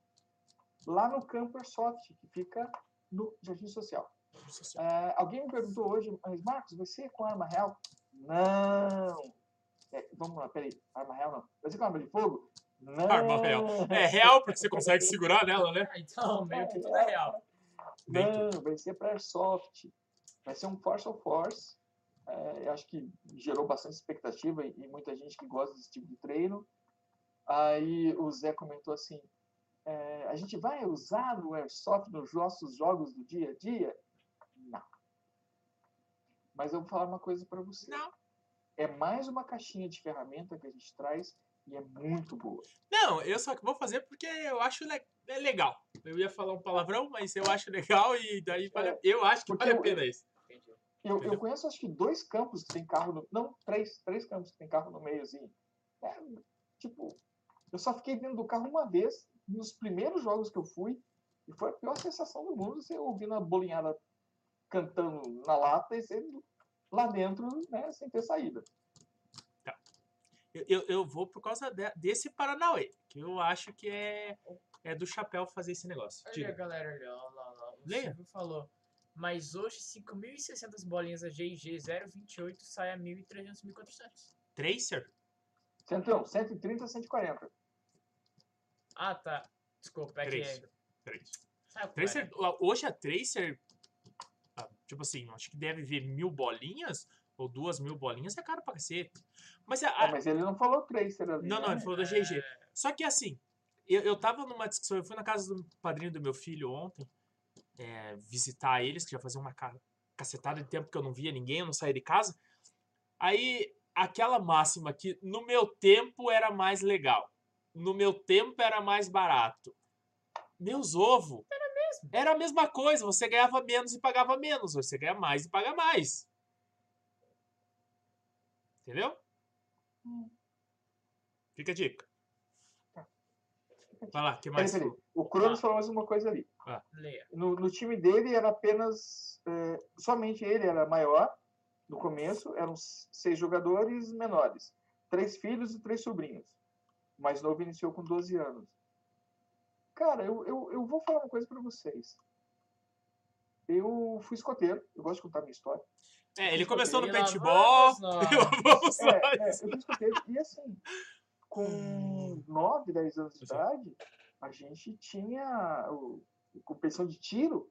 lá no Campersoft, que fica no Jardim Social. É, alguém me perguntou hoje, mas Marcos, vai ser com arma real? Não. É, vamos lá, peraí. Arma real não. Vai ser com arma de fogo? Não. Arma real. É real porque você consegue segurar nela, né? Ah, Então, meio que tudo é real. Não, vai ser para Airsoft. Vai ser um Force of Force. É, eu acho que gerou bastante expectativa e, e muita gente que gosta desse tipo de treino. Aí o Zé comentou assim: é, a gente vai usar o Airsoft nos nossos jogos do dia a dia? Não. Mas eu vou falar uma coisa para você. Não. É mais uma caixinha de ferramenta que a gente traz e é muito boa. Não, eu só que vou fazer porque eu acho le- é legal. Eu ia falar um palavrão, mas eu acho legal e daí vale, eu acho que vale a eu- pena isso. Eu, Entendeu? eu conheço acho que dois campos que tem carro no. Não, três, três campos que tem carro no meio, assim. É, tipo, eu só fiquei dentro do carro uma vez, nos primeiros jogos que eu fui, e foi a pior sensação do mundo você ouvindo a bolinhada cantando na lata e você lá dentro, né, sem ter saída. Eu, eu, eu vou por causa de- desse Paranauê, que eu acho que é, é do chapéu fazer esse negócio. Olha galera ali, ó, lá, lá. O Leia. Silvio falou. Mas hoje 5.600 bolinhas da GIG 028 sai a 1.300, 1.400. Tracer? Centrão, 130, 140. Ah, tá. Desculpa, é Três. que... Sabe qual Tracer, é? hoje a Tracer, ah, tipo assim, acho que deve ver mil bolinhas ou duas mil bolinhas, é caro pra cacete. Mas, a, a- Ah, mas ele não falou Tracer ali. não, não, né? ele falou da GG. Só que assim, eu, eu tava numa discussão, eu fui na casa do padrinho do meu filho ontem, é, visitar eles, que já fazia uma ca- cacetada de tempo que eu não via ninguém, eu não saía de casa. Aí, aquela máxima que no meu tempo era mais legal, no meu tempo era mais barato. Meus ovos. Era mesmo. Era a mesma coisa, você ganhava menos e pagava menos, você ganha mais e paga mais. Entendeu? Fica a dica. Vai lá, o que mais? peraí. O Cronos falou mais uma coisa ali. Leia. No, no time dele era apenas. é, somente ele era maior no começo, eram seis jogadores menores. Três filhos e três sobrinhos. O mais novo iniciou com 12 anos. Cara, eu, eu, eu vou falar uma coisa pra vocês. Eu fui escoteiro, eu gosto de contar minha história. É, ele começou no E paintball. vamos nós. Vamos É, é, eu fui escoteiro. E assim, com 9, 10 anos de Sim. idade, a gente tinha o, competição de tiro,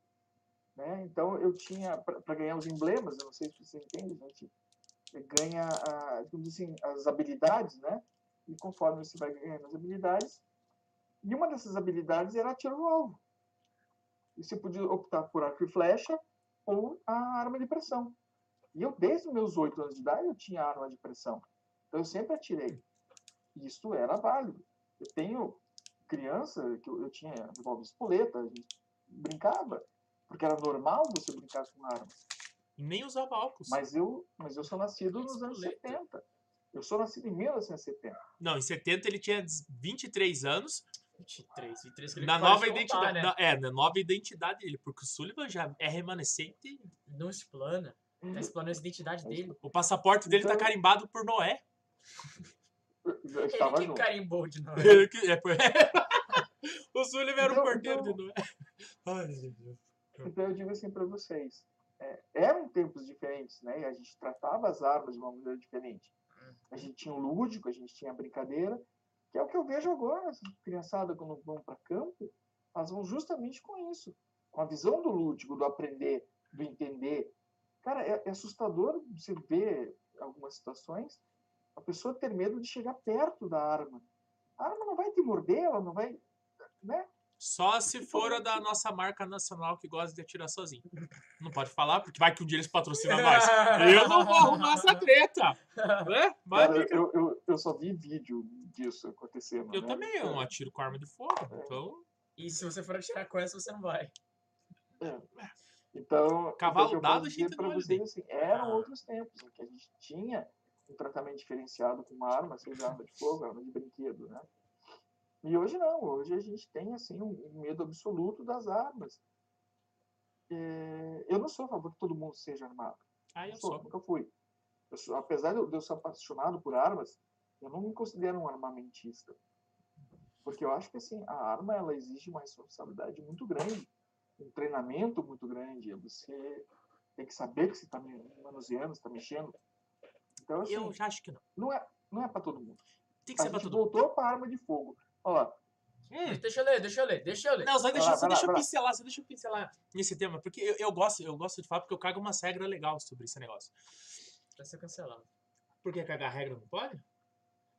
né? Então eu tinha, para ganhar os emblemas, eu não sei se você entende, a gente ganha, a, assim, as habilidades, né? E conforme você vai ganhando as habilidades, e uma dessas habilidades era tiro no alvo. E você podia optar por arco e flecha ou a arma de pressão. E eu, desde os meus oito anos de idade, eu tinha arma de pressão. Então eu sempre atirei. E isso era válido. Eu tenho criança, que eu, eu tinha revólver espoleta, a gente brincava, porque era normal você brincar com armas. Nem usava álcool. Mas eu, mas eu sou nascido nos anos Espoleta. 70. Eu sou nascido em 1970. Não, em 70 ele tinha 23 anos. 23, 23 que ele Na nova contar, identidade. né? na- é, na nova identidade dele. Porque o Sullivan já é remanescente. Não explana. Tá explanando a identidade dele. O passaporte dele tá Então- carimbado por Noé. Eu, eu Ele estava que junto. carimbou de novo. Ele que- é, por- o Sullivan era o Então- porteiro então- de Noé. Ai, meu Deus. Então eu digo assim para vocês, é, eram tempos diferentes, né? E a gente tratava as armas de uma maneira diferente. A gente tinha o lúdico, a gente tinha a brincadeira, que é o que eu vejo agora, as criançada quando vão para campo, elas vão justamente com isso, com a visão do lúdico, do aprender, do entender. Cara, é, é assustador você ver algumas situações, a pessoa ter medo de chegar perto da arma. A arma não vai te morder, ela não vai, né? Só se for a da nossa marca nacional que gosta de atirar sozinho. Não pode falar, porque vai que um dia eles patrocinam nós. Eu não vou arrumar essa treta. Né? Mas Cara, eu, eu, eu só vi vídeo disso acontecendo. eu né? também eu não atiro com arma de fogo. Então, E se você for atirar com essa, você não vai. Então, Cavalo então, o que eu dado, a gente não vocês, assim, eram Ah. outros tempos em que a gente tinha um tratamento diferenciado com uma arma, seja arma de fogo, arma de brinquedo, né? E hoje não, hoje a gente tem assim um medo absoluto das armas. É, eu não sou a favor que todo mundo seja armado. Não eu sou, sou. nunca fui. Eu sou- apesar de eu, de eu ser apaixonado por armas, eu não me considero um armamentista. Porque eu acho que assim, a arma ela exige uma responsabilidade muito grande, um treinamento muito grande. Você tem que saber que você está manuseando, está mexendo. Então, assim, Eu já acho que não. não é, não é para todo mundo. Tem que A ser pra gente todo mundo. voltou para arma de fogo. Ó, Hum, Deixa eu ler, deixa eu ler, deixa eu ler. Não, só deixa, lá, só lá, deixa eu pincelar, só deixa eu pincelar nesse tema, porque eu, eu gosto, eu gosto de falar porque eu cago uma regra legal sobre esse negócio. Vai ser cancelado. Por que cagar regra não pode?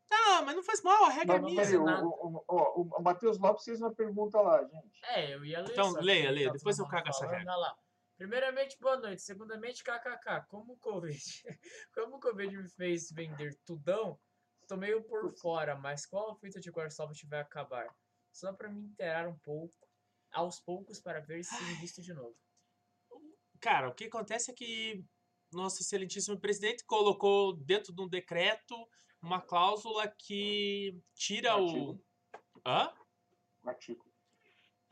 Tá, mas não faz mal, a regra é mas, minha. peraí, o, nada. o, o, o Matheus Lopes fez uma pergunta lá, gente. É, eu ia ler. Então, leia, leia, tá depois eu cago essa regra. lá. Primeiramente, boa noite. Segundamente, kkk. Como o Covid, como o Covid me fez vender tudão, tô meio por fora, mas qual a fita de Airsoft vai acabar? Só pra me inteirar um pouco, aos poucos, para ver se invisto de novo. Cara, o que acontece é que nosso excelentíssimo presidente colocou dentro de um decreto uma cláusula que tira o. Artigo. Hã? Um artigo.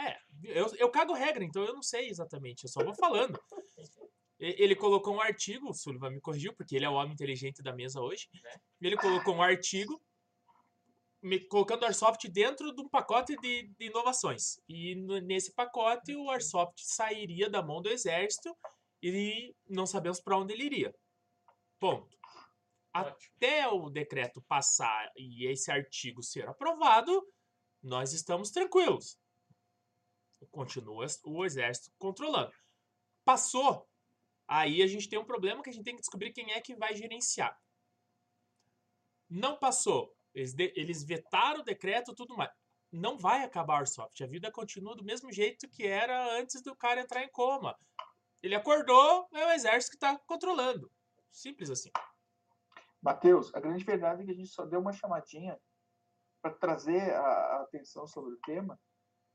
É, eu, eu cago regra, então eu não sei exatamente, eu só vou falando. Ele colocou um artigo, o Sullivan me corrigiu, porque ele é o homem inteligente da mesa hoje. Né? Ele colocou um artigo me- colocando o Airsoft dentro de um pacote de, de inovações. E nesse pacote o Airsoft sairia da mão do exército e não sabemos para onde ele iria. Ponto. Ótimo. Até o decreto passar e esse artigo ser aprovado, nós estamos tranquilos. Continua o exército controlando. Passou, aí a gente tem um problema que a gente tem que descobrir quem é que vai gerenciar. Não passou, eles, de- eles vetaram o decreto tudo mais. Não vai acabar o Airsoft. A vida continua do mesmo jeito que era antes do cara entrar em coma. Ele acordou, é o exército que está controlando. Simples assim. Matheus, a grande verdade é que a gente só deu uma chamadinha para trazer a atenção sobre o tema,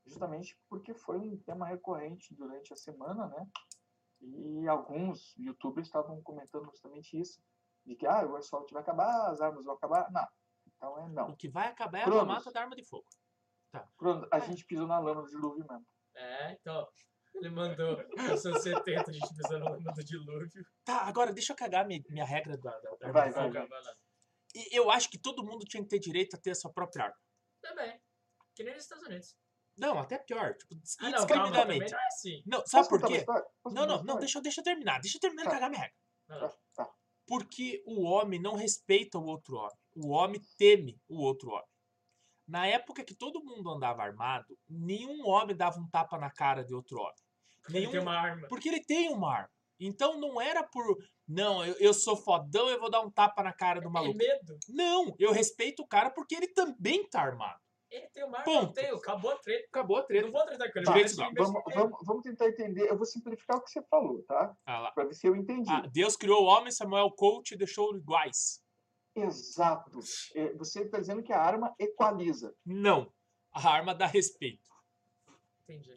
justamente porque foi um tema recorrente durante a semana, né? E alguns youtubers estavam comentando justamente isso, de que ah, o Airsoft vai acabar, as armas vão acabar. Não. Então é O não. que vai acabar é a Cronos. mamata da arma de fogo. Cronos, A gente pisou na lama do dilúvio mesmo. É, então. Ele mandou nos anos 70, a gente pisou no lama do dilúvio. Tá, agora deixa eu cagar minha, minha regra da, da, da arma Vai, de vai, fogo. vai. lá. E eu acho que todo mundo tinha que ter direito a ter a sua própria arma. Também. Que nem nos Estados Unidos. Não, até pior. Tipo, Ah, não, calma, não é assim. Não, sabe por quê? Não, não, não, deixa, eu- deixa eu terminar. Deixa eu terminar de Tá. cagar minha regra. Lá. Tá, tá. Porque o homem não respeita o outro homem. O homem teme o outro homem. Na época que todo mundo andava armado, nenhum homem dava um tapa na cara de outro homem. Ele Nenhum, tem uma arma. Porque ele tem uma arma. Então não era por. Não, eu, eu sou fodão, eu vou dar um tapa na cara do Tem maluco. medo. Não, eu respeito o cara porque ele também tá armado. Ele tem eu Ponto. tenho. Acabou a treta. Acabou a treta. não vou tratar com ele. Tá, Direitos. Vamos, vamos, vamos tentar entender. Eu vou simplificar o que você falou, tá? Ah. Pra ver se eu entendi. Ah, Deus criou o homem, Samuel coach e deixou iguais. Exato. É, Você está dizendo que a arma equaliza. Não. A arma dá respeito. Entendi.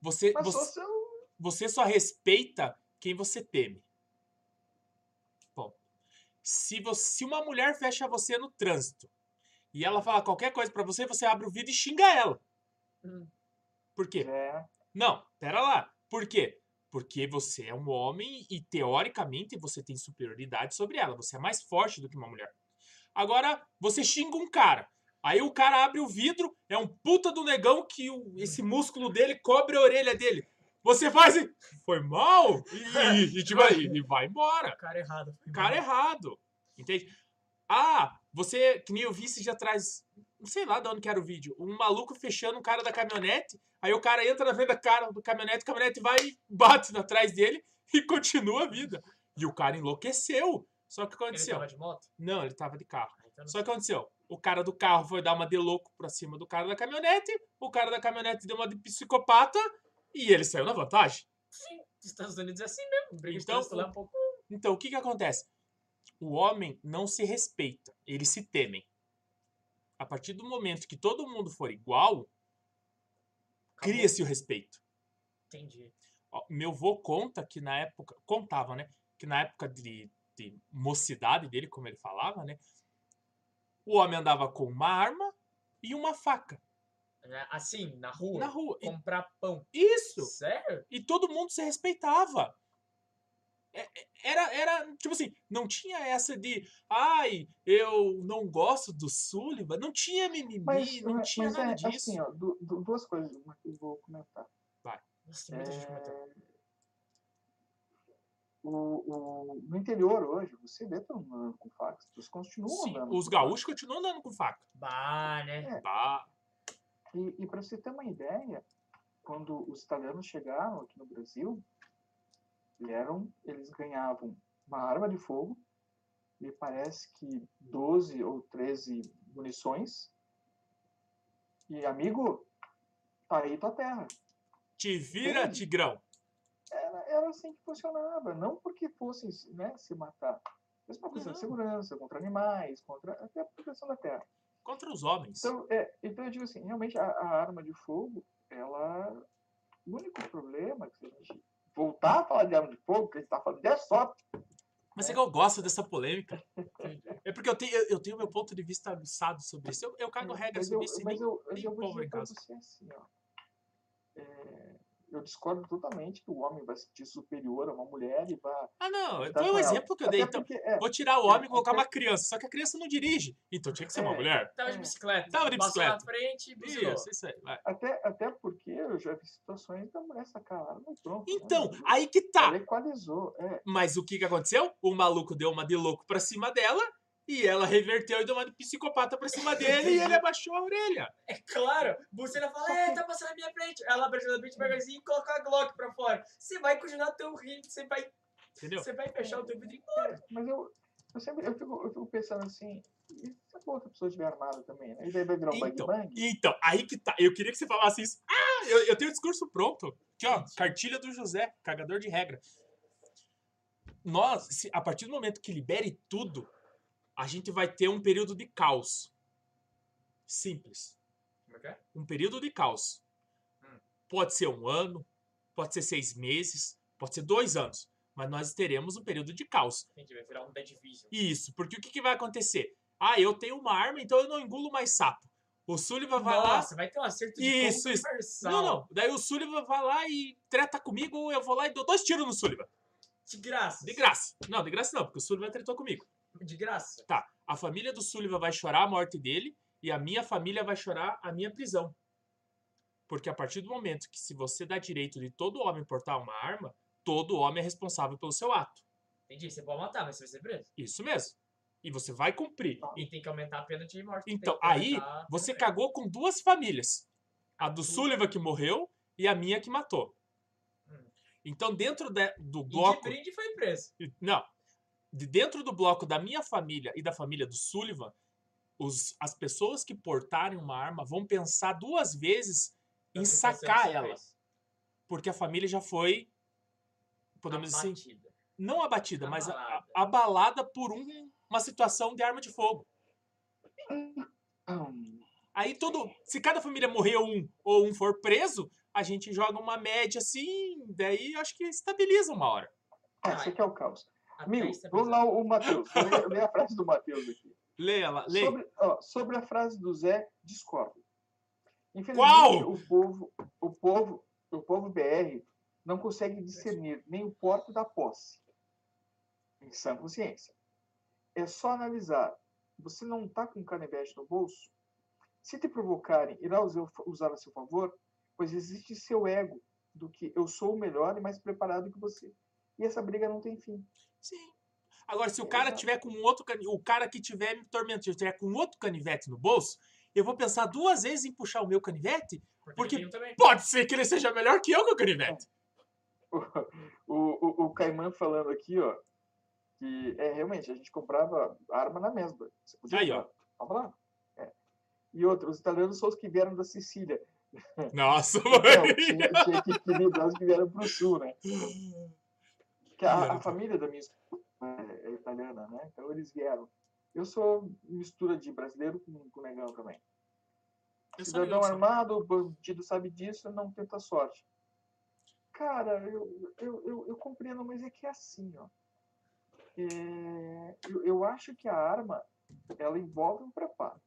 Você, Mas só você, se eu... você só respeita quem você teme. Bom, se, você, se uma mulher fecha você no trânsito e ela fala qualquer coisa pra você, você abre o vidro e xinga ela. Hum. Por quê? É, Não, pera lá. Por quê? Porque você é um homem e, teoricamente, você tem superioridade sobre ela. Você é mais forte do que uma mulher. Agora, você xinga um cara. Aí o cara abre o vidro, é um puta do negão que o- esse músculo dele cobre a orelha dele. Você faz e... Foi mal? E, e, tipo, aí, e vai embora. Cara errado. Cara errado. Entende? Ah, você, que nem eu vi esse dia atrás, não sei lá de onde que era o vídeo, um maluco fechando um cara da caminhonete, aí o cara entra na frente da cara do caminhonete, o caminhonete vai e bate atrás dele e continua a vida. E o cara enlouqueceu. Só que Ele aconteceu? tava de moto? Não, ele tava de carro. Ah, então Só que aconteceu? O cara do carro foi dar uma de louco pra cima do cara da caminhonete, o cara da caminhonete deu uma de psicopata e ele saiu na vantagem. Sim, os Estados Unidos é assim mesmo. Briga Então, lá é um pouco. Então, o que que acontece? O homem não se respeita, eles se temem. A partir do momento que todo mundo for igual, cria-se o respeito. Entendi. Ó, Meu vô conta que na época, contava, né? Que na época de, de mocidade dele, como ele falava, né? O homem andava com uma arma e uma faca Né, Assim, na rua. na rua. Comprar pão. Isso! Sério? E todo mundo se respeitava. É- é- Era, era, tipo assim, não tinha essa de, ai, eu não gosto do Sullivan. Não tinha mimimi, mas, não mas tinha nada é disso. assim, ó, du- du- duas coisas uma que eu vou comentar. Nossa, tem muita gente comentando. É, o, o- no interior hoje, você vê todo mundo andando com faca. As pessoas continuam Sim, andando. os gaúchos continuam andando com faca. Bah, né? É. Bah, E, e para você ter uma ideia, quando os italianos chegaram aqui no Brasil, vieram, eles ganhavam uma arma de fogo, me parece que 12 ou 13 munições. E, amigo, tá aí tua terra. te vira. Tigrão. Era, era assim que funcionava, não porque fossem né, se matar. Mas uma questão de segurança, contra animais, contra até a proteção da terra. Contra os homens. Então, é, então eu digo assim, realmente a, a arma de fogo, ela. O único problema que a gente voltar a falar de arma de fogo, que a gente está falando de airsoft, Mas é que eu gosto dessa polêmica. É porque eu tenho, eu, eu tenho meu ponto de vista aguçado sobre isso. Eu, eu cago regra eu, sobre isso e mas nem- eu, mas nem eu vou dizer casa. você assim, ó. É, eu discordo totalmente que o homem vai se sentir superior a uma mulher e vai. Ah, não. Tá Foi o com ela. exemplo que eu dei. Até Então, porque, é, vou tirar o homem e colocar até- uma criança. Só que a criança não dirige. Então tinha que ser uma É. mulher. Tava de É. bicicleta. Tava de Passou na bicicleta. frente e. Isso, isso aí. vai. até, até porque eu já vi situações da mulher sacar a arma e pronto. né? Então, aí que tá. Ela equalizou. É, Mas o que que aconteceu? O maluco deu uma de louco pra cima dela e ela reverteu e deu uma de psicopata pra cima dele e ele abaixou a orelha. É claro, Bucina fala, é, tá passando na minha frente. Ela abre a frente magazine e coloca a Glock pra fora. Você vai continuar teu rindo, você vai, Entendeu? você vai fechar o teu vidro e É, mas eu, eu sempre eu fico, eu fico pensando assim, e se a outra pessoa estiver armada também, né? E daí vai virar um Então, bang bang? Então, aí que tá. Eu queria que você falasse isso. Ah, eu, eu tenho o discurso pronto. Aqui, ó, cartilha do José, cagador de regra. Nós, se- a partir do momento que libere tudo, a gente vai ter um período de caos. Simples. Como é que é? um período de caos. Hum. Pode ser um ano, pode ser seis meses, pode ser dois anos. Mas nós teremos um período de caos. Entendi, vai virar um Dead Vision. Isso, porque o que, que vai acontecer? Ah, eu tenho uma arma, então eu não engulo mais sapo. O Sullivan vai lá. Nossa, vai ter um acerto de Isso, isso. Não, não. Daí o Sullivan vai lá e treta comigo, eu vou lá e dou dois tiros no Sullivan. De graça. De graça. Não, de graça não, porque o Sullivan tretou comigo. De graça. Tá. A família do Sullivan vai chorar a morte dele e a minha família vai chorar a minha prisão. Porque a partir do momento que se você dá direito de todo homem portar uma arma, todo homem é responsável pelo seu ato. Entendi, você pode matar, mas você vai ser preso. Isso mesmo. E você vai cumprir. E tem que aumentar a pena de morte. Então, aí aumentar você cagou com duas famílias. A do Sullivan que morreu e a minha que matou. Hum. Então, dentro de- do E de bloco. brinde foi preso. Não. De dentro do bloco da minha família e da família do Sullivan, os, as pessoas que portarem uma arma vão pensar duas vezes em sacar ela. Porque a família já foi, podemos dizer, assim, Abatida. não abatida, mas a- a- Abalada. abalada por um- uma situação de arma de fogo. Aí todo. Se cada família morrer um ou um for preso, a gente joga uma média assim, daí acho que estabiliza uma hora. Ah, isso aqui é o caos. Amigo, estabilizar. vamos lá, o Matheus. Vou ler a frase do Matheus aqui. Leia lá, leia. Sobre, ó, sobre a frase do Zé, discordo. Infelizmente, Qual? o povo, o povo, o povo BR não consegue discernir nem o porte da posse. Em sã consciência. É só analisar. Você não está com canivete no bolso? Se te provocarem, irá usar, usar a seu favor? Pois existe seu ego do que eu sou o melhor e mais preparado que você. E essa briga não tem fim. Sim. Agora, se o cara tiver com um outro o cara que tiver me tormentando tiver com outro canivete no bolso, eu vou pensar duas vezes em puxar o meu canivete? porque- também. Pode ser que ele seja melhor que eu com o canivete. o, o, o Caimã falando aqui, ó, que é realmente a gente comprava arma na mesma. Você podia Aí, ó. comprar. Vamos lá. É. E outro, os italianos são os que vieram da Sicília. Nossa, Não, mãe. tinha, tinha que equilibrar os que vieram para o sul, né? Que a, a família da minha esposa é, é italiana, né? Então eles vieram. Eu sou mistura de brasileiro com, com negão também. Eu Cidadão armado, o bandido sabe disso, não tenta sorte. Cara, eu, eu, eu, eu compreendo, mas é que é assim, ó. É, eu, eu acho que a arma, ela envolve um preparo.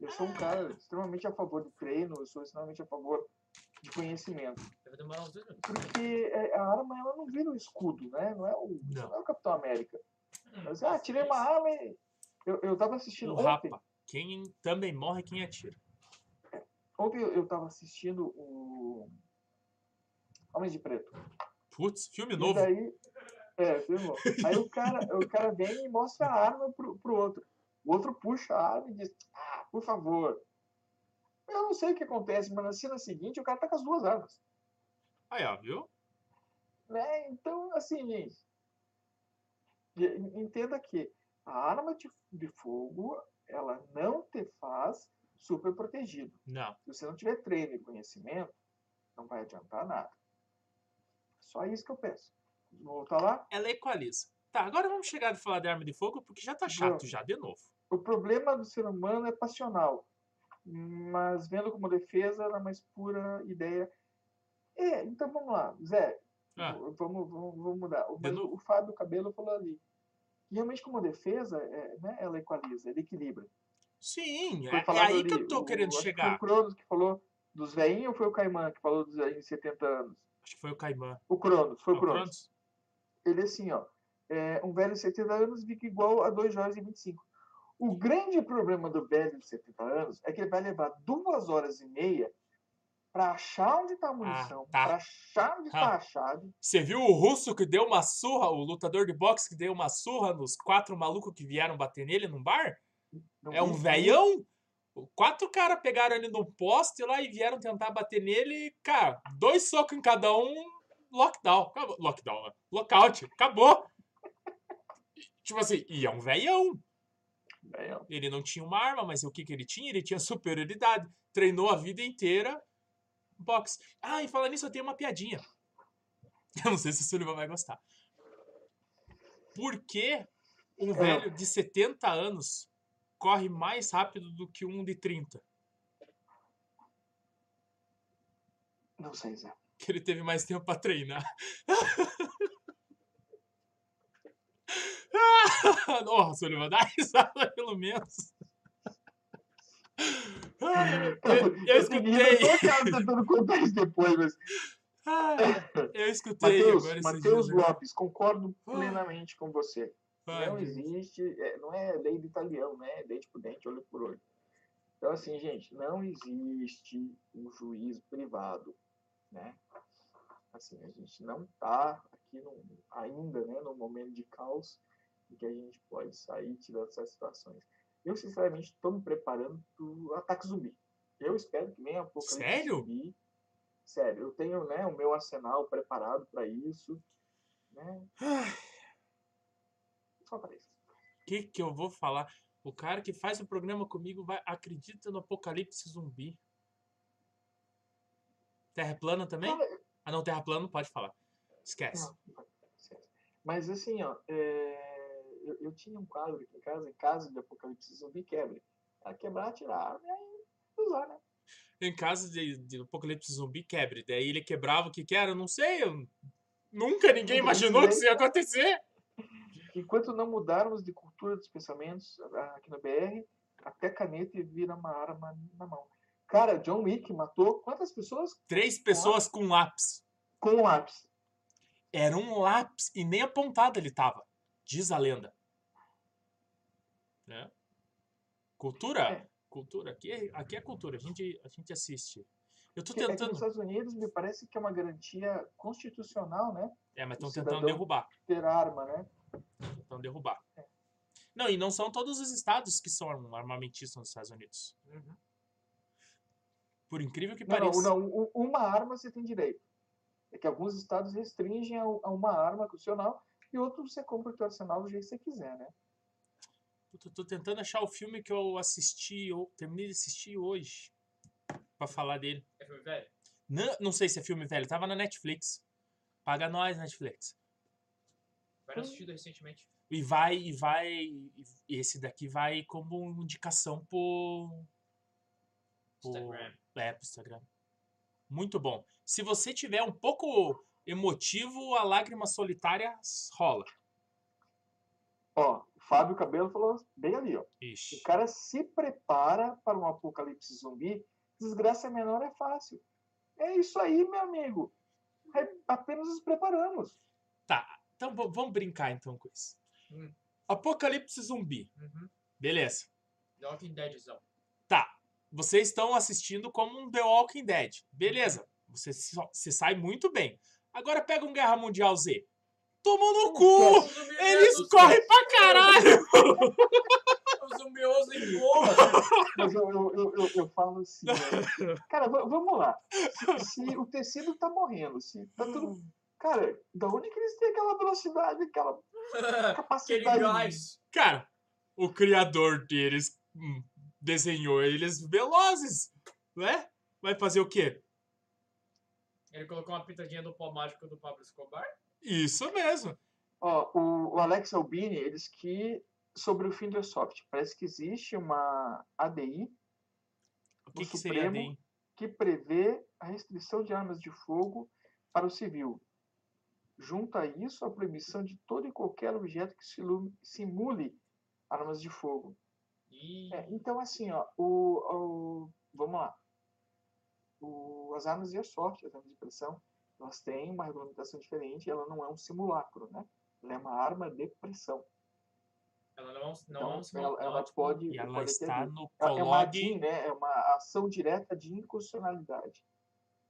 Eu sou um cara extremamente a favor de treino, eu sou extremamente a favor de conhecimento. Deve demorar uns dois minutos. Porque é, a arma, ela não vira um escudo, né? Não é o, Não. não é o Capitão América. Hum, Mas, ah, tirei uma arma e... Eu, eu tava assistindo O ontem, rapa. Quem também morre é quem atira. ontem eu, eu tava assistindo o Homens de Preto. Putz, filme E novo. daí, é, filmou. Aí o cara, o cara vem e mostra a arma pro, pro outro. O outro puxa a arma e diz, ah, por favor. Eu não sei o que acontece, mas na cena seguinte o cara tá com as duas armas. Aí, ó, viu? Né? Então, assim, gente, entenda que a arma de, de fogo, ela não te faz super protegido. Não. Se você não tiver treino e conhecimento, não vai adiantar nada. Só isso que eu peço. Voltar lá. Ela equaliza. Tá, agora vamos chegar a falar de arma de fogo, porque já tá chato já, de novo. O problema do ser humano é passional, mas vendo como defesa na mais pura ideia. É, então vamos lá, Zé, Ah. vamos, vamos, vamos mudar. O, novo. o Fábio Cabelo falou ali. que Realmente, como defesa, é, né, ela equaliza, ela equilibra. Sim, é, é aí que ali, eu tô o- querendo que Foi chegar. o Cronos que falou dos veinhos ou foi o Caimã que falou dos veinhos de 70 anos? Acho que foi o Caimã. O Cronos, foi o Ó, Cronos. Cronos. ele assim, ó, é, um velho de 70 anos fica igual a dois jovens de 25. O grande problema do velho de 70 anos é que ele vai levar duas horas e meia para achar onde está a munição, tá. para achar onde Ah. está a chave. Você viu o russo que deu uma surra, o lutador de boxe que deu uma surra nos quatro malucos que vieram bater nele num bar? Não É um velhão? Quatro caras pegaram ele no poste lá e vieram tentar bater nele. Cara, dois socos em cada um, lockdown. Acabou. Lockdown? Lockout. Acabou. Tipo assim, e é um velhão. Ele não tinha uma arma, mas o que, que ele tinha? Ele tinha superioridade. Treinou a vida inteira boxe. Ah, e falando nisso, eu tenho uma piadinha. Eu não sei se o Sullivan vai gostar. Por que um velho de 70 anos corre mais rápido do que um de 30? Não sei, Zé. Que ele teve mais tempo para treinar. Nossa, Sullivan, dá risada pelo menos. Eu, eu tô escutei. cara tentando contar isso depois, mas. Eu escutei esses Matheus né? Lopes, concordo Ah. plenamente com você. Ai, não existe, é, não é lei do italiano, né? Dente por dente, olho por olho. Então, assim, gente, não existe um juiz privado, né? Assim, a gente não está aqui no, ainda, né, no momento de caos em que a gente pode sair tirando essas situações. Eu, sinceramente, estou me preparando para o ataque zumbi. Eu espero que venha um pouco Sério? zumbi. Sério, eu tenho né, o meu arsenal preparado para isso. Né? Só para isso. O que, que eu vou falar? O cara que faz o programa comigo vai acredita no apocalipse zumbi. Terra plana também? Cara, Ah, não, terra plana não pode falar. Esquece. Não, esquece. Mas assim, ó, é, eu, eu tinha um quadro aqui em casa, em caso de apocalipse zumbi quebre. Ela quebrar, tirar a arma e aí usar, né? Em caso de, de apocalipse zumbi, quebre. Daí ele quebrava o que que era? Eu não sei. eu- Nunca ninguém imaginou que isso ia acontecer. Enquanto não mudarmos de cultura dos pensamentos ah, aqui no BR, até caneta vira uma arma na mão. Cara, John Wick matou quantas pessoas Três pessoas com lápis. com lápis? Era um lápis e nem apontado ele tava. Diz a lenda. Né? Cultura? É. Cultura. Aqui é, aqui é cultura. A gente, a gente assiste. Eu tô aqui tentando. nos Estados Unidos me parece que é uma garantia constitucional, né? É, mas estão tentando derrubar. Ter arma, né? Tentando derrubar. É. Não, e não são todos os estados que são armamentistas nos Estados Unidos. Uhum. Por incrível que Não, pareça. não, não, uma arma você tem direito. É que alguns estados restringem a, a uma arma constitucional e outros você compra o teu arsenal do jeito que você quiser, né? Eu tô, tentando achar o filme que eu assisti, eu terminei de assistir hoje. Pra falar dele. É filme velho? Não, não sei se é filme velho, tava na Netflix. Paga nós, Netflix. Vai assistido recentemente. E vai, e vai. e Esse daqui vai como indicação pro. pro Instagram. É, pro Instagram. Muito bom. Se você tiver um pouco emotivo, a lágrima solitária rola. Ó, Fábio Cabelo falou bem ali, ó. Ixi. O cara se prepara para um apocalipse zumbi, desgraça menor é fácil. É isso aí, meu amigo. É, apenas nos preparamos. Tá, então vamos brincar então com isso. Hum. Apocalipse zumbi. Uhum. Beleza. The Walking Deadzão. Tá. Vocês estão assistindo como um The Walking Dead. Beleza. Você sai muito bem. Agora pega um Guerra Mundial Z. Toma no cu! Eles correm pra caralho! O zumbioso em boa. Mas eu, eu, eu, eu, eu falo assim, né? cara, va- vamos lá. Se, se o tecido tá morrendo, se tá tudo. Cara, da onde que eles têm aquela velocidade, aquela Aquele capacidade? gás. Cara, o criador deles hum, desenhou eles velozes, né? Vai fazer o quê? Ele colocou uma pitadinha do pó mágico do Pablo Escobar. Isso mesmo. Ó, o, o Alex Albini, ele diz que sobre o fim do Airsoft, parece que existe uma ADI O que, O que Supremo- DEM? que prevê a restrição de armas de fogo para o civil. Junto a isso, a proibição de todo e qualquer objeto que simule armas de fogo. E É, então, assim, ó, o, o- vamos lá. O- as armas de airsoft, as armas de pressão, elas têm uma regulamentação diferente, ela não é um simulacro, né? Ela é uma arma de pressão. ela não, não Então, é um ela, simulacro, ela tipo, pode, E ela pode está ter no é é uma né? É uma ação direta de inconstitucionalidade.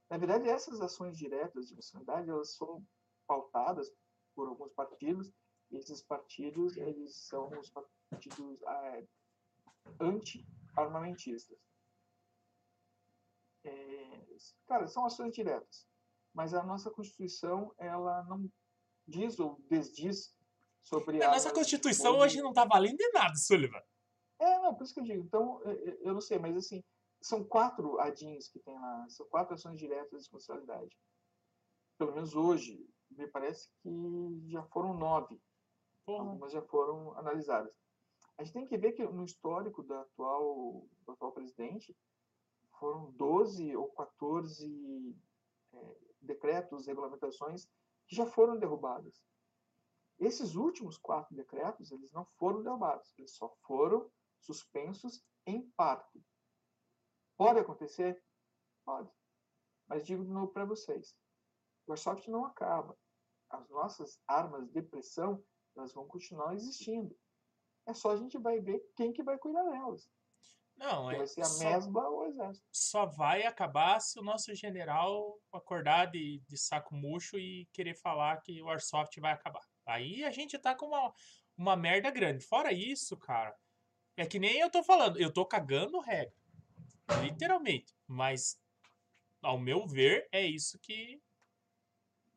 Na verdade, essas ações diretas de inconstitucionalidade, elas são pautadas por alguns partidos, e esses partidos, eles são os partidos ah, anti-armamentistas. É, cara, são ações diretas. Mas a nossa Constituição, ela não diz ou desdiz sobre A armas nossa Constituição hoje não tá valendo de nada, Sullivan. É, não, por isso que eu digo. Então, eu- eu eu não sei, mas assim, são quatro ADINs que tem lá, são quatro ações diretas de constitucionalidade. Pelo menos hoje, me parece que já foram nove, Porra. algumas já foram analisadas. A gente tem que ver que no histórico do atual, do atual presidente, foram 12 ou 14 é, decretos, regulamentações que já foram derrubadas. Esses últimos quatro decretos, eles não foram derrubados, eles só foram suspensos em parte. Pode acontecer? Pode. Mas digo de novo para vocês, o Airsoft não acaba. As nossas armas de pressão, elas vão continuar existindo. É só a gente vai ver quem que vai cuidar delas. Não, é vai ser a só, mesma ou o exército. só vai acabar se o nosso general acordar de, de saco murcho e querer falar que o Airsoft vai acabar. Aí a gente tá com uma, uma merda grande. Fora isso, cara, é que nem eu tô falando, eu tô cagando regra. Literalmente. Mas, ao meu ver, é isso que,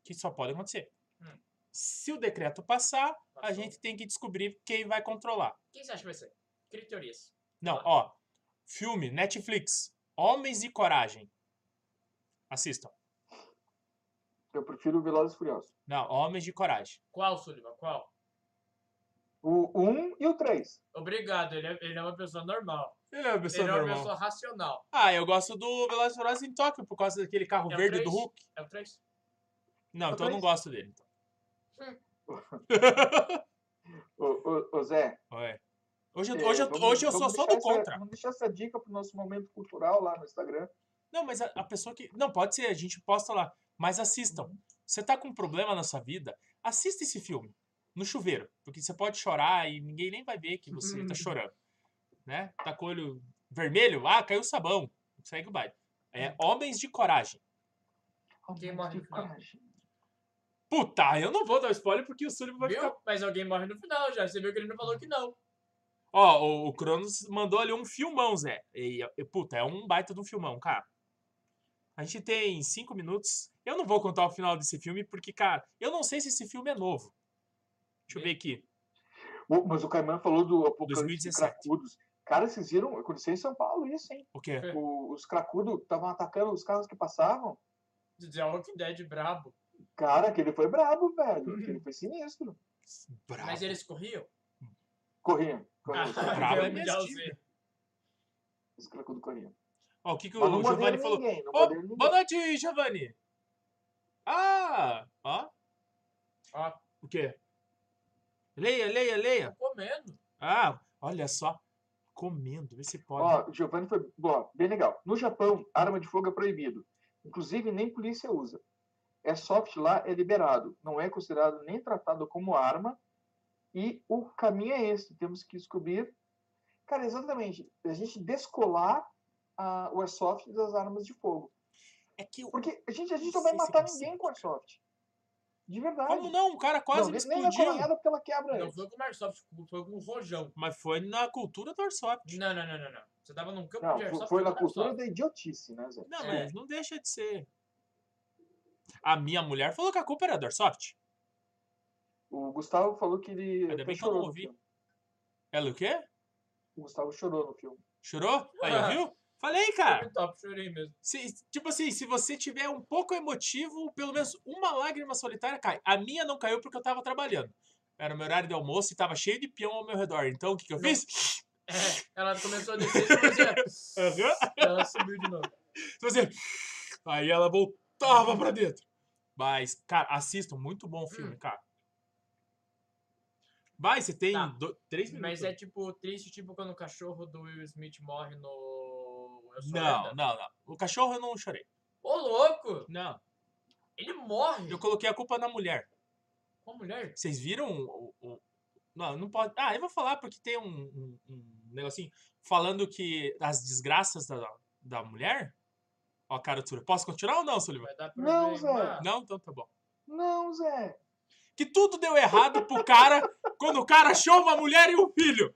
que só pode acontecer. Hum. Se o decreto passar, a Passou. gente tem que descobrir quem vai controlar. Quem você acha que vai ser? Crie teorias. Não, Ah. ó. Filme, Netflix. Homens de Coragem. Assistam. Eu prefiro o Velozes e Furiosos. Não, Homens de Coragem. Qual, Sullivan? Qual? O 1 e o 3. Obrigado, ele é, ele é uma pessoa normal. Ele é uma pessoa ele é uma normal. pessoa racional. Ah, eu gosto do Velozes e Furiosos em Tóquio por causa daquele carro É o verde do? Hulk. É o 3? Não, É o então eu não gosto dele. Ô, ô, ô, Zé. Ué. Hoje, eu- é, hoje, eu, vamos- hoje eu sou só do essa- contra. Vamos deixar essa dica pro nosso momento cultural lá no Instagram. Não, mas a, a pessoa que. Não, pode ser, a gente posta lá. Mas assistam. Você tá com um problema na sua vida, assista esse filme. No chuveiro. Porque você pode chorar e ninguém nem vai ver que você tá chorando. Né? Tá com o olho vermelho, ah, caiu o sabão. Segue o baile. É Homens de Coragem. Quem morre final? coragem. Puta, eu não vou dar spoiler porque o Sullivan vai Viu? ficar. Mas alguém morre no final já. Você viu que ele não falou que não. Ó, o, o Cronos mandou ali um filmão, Zé. E, e, puta, é um baita de um filmão, cara. A gente tem cinco minutos. Eu não vou contar o final desse filme porque, cara, eu não sei se esse filme é novo. Deixa eu ver aqui. Ô, Mas o Caimã falou do Apocalipse 2017. de Cracudos. Cara, vocês viram? Aconteceu em São Paulo isso, hein? O quê? O- os cracudos estavam atacando os carros que passavam. The Walking Dead brabo. Cara, aquele foi brabo, velho. Aquele foi sinistro. Bravo. Mas eles corriam? Corriam. brabo é. Z. Os cracudos corriam. Ó, o que, que o Giovanni falou? ninguém. Ninguém. boa noite, Giovanni. Ah, ó. Ó, O quê? Leia, leia, leia. tô comendo. Ah, olha só. Comendo, vê se pode. Ó, o Giovanni foi ó, bem legal. No Japão, arma de fogo é proibido. Inclusive, nem polícia usa. É soft lá, é liberado. Não é considerado nem tratado como arma. E o caminho é esse. Temos que descobrir. Cara, exatamente. A gente descolar a, o airsoft das armas de fogo. É que o- Porque a gente, a gente Não não vai matar consegue. ninguém com airsoft. De verdade. Como não? O cara quase não, me nem na explodiu. coronhada porque ela quebra Não foi com o Microsoft, foi com o Rojão. Mas foi na cultura do Airsoft. Não, não, não, não, não. Você tava num campo Não, de Airsoft. foi na cultura Microsoft. da idiotice, né, Zé? Não, É. mas não deixa de ser. A minha mulher falou que a culpa era do Airsoft. O Gustavo falou que ele Ainda bem que eu não ouvi. Ela o quê? O Gustavo chorou no filme. Chorou? Aí, Ah. viu? Falei, cara. top, chorei mesmo. Se- tipo assim, se você tiver um pouco emotivo, pelo menos uma lágrima solitária cai. A minha não caiu porque eu tava trabalhando. Era meu horário de almoço e tava cheio de peão ao meu redor. Então, o que, que eu Não. fiz? É, ela começou a descer e fazia... Aham. Ela subiu de novo. Então, assim, aí ela voltava pra dentro. Mas, cara, assistam. Muito bom o filme, Hum. cara. Vai, você tem Tá. do- três minutos. Mas é tipo triste, tipo quando o cachorro do Will Smith morre no. Eu Sou Não, Lenda. não, não. O cachorro eu não chorei. Ô, louco! Não. Ele morre! Eu coloquei a culpa na mulher. A mulher? Vocês viram o. o- Não, não pode. Ah, eu vou falar porque tem um, um, um negocinho falando que as desgraças da, da mulher. Ó, a cara do. Posso continuar ou não, Sullivan? Vai dar Não. Zé. Não? Então tá bom. Não, Zé. Que tudo deu errado pro cara quando o cara achou uma mulher e um filho.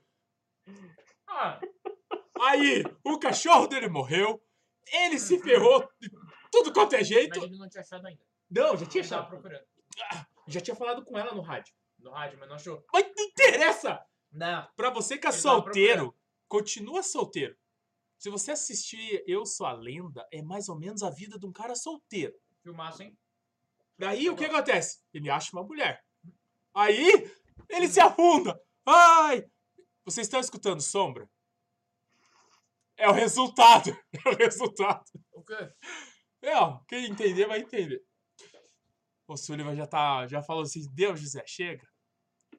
Ah, Aí, o cachorro dele morreu. Ele se ferrou de tudo quanto é jeito. mas ele não tinha achado ainda. Não, já tinha Ele achado. procurando. Já tinha falado com ela no rádio. No rádio, mas não achou. Mas não interessa! Não. Pra você que é Ele solteiro, continua solteiro. Se você assistir Eu Sou a Lenda, é mais ou menos a vida de um cara solteiro. Filmaço, hein? Daí o que acontece? Ele acha uma mulher. Aí ele se afunda. Ai! Vocês estão escutando sombra? É o resultado. É o resultado. O quê? É, ó, quem entender vai entender. O Sullivan já tá, já falou assim, Deus, José, chega.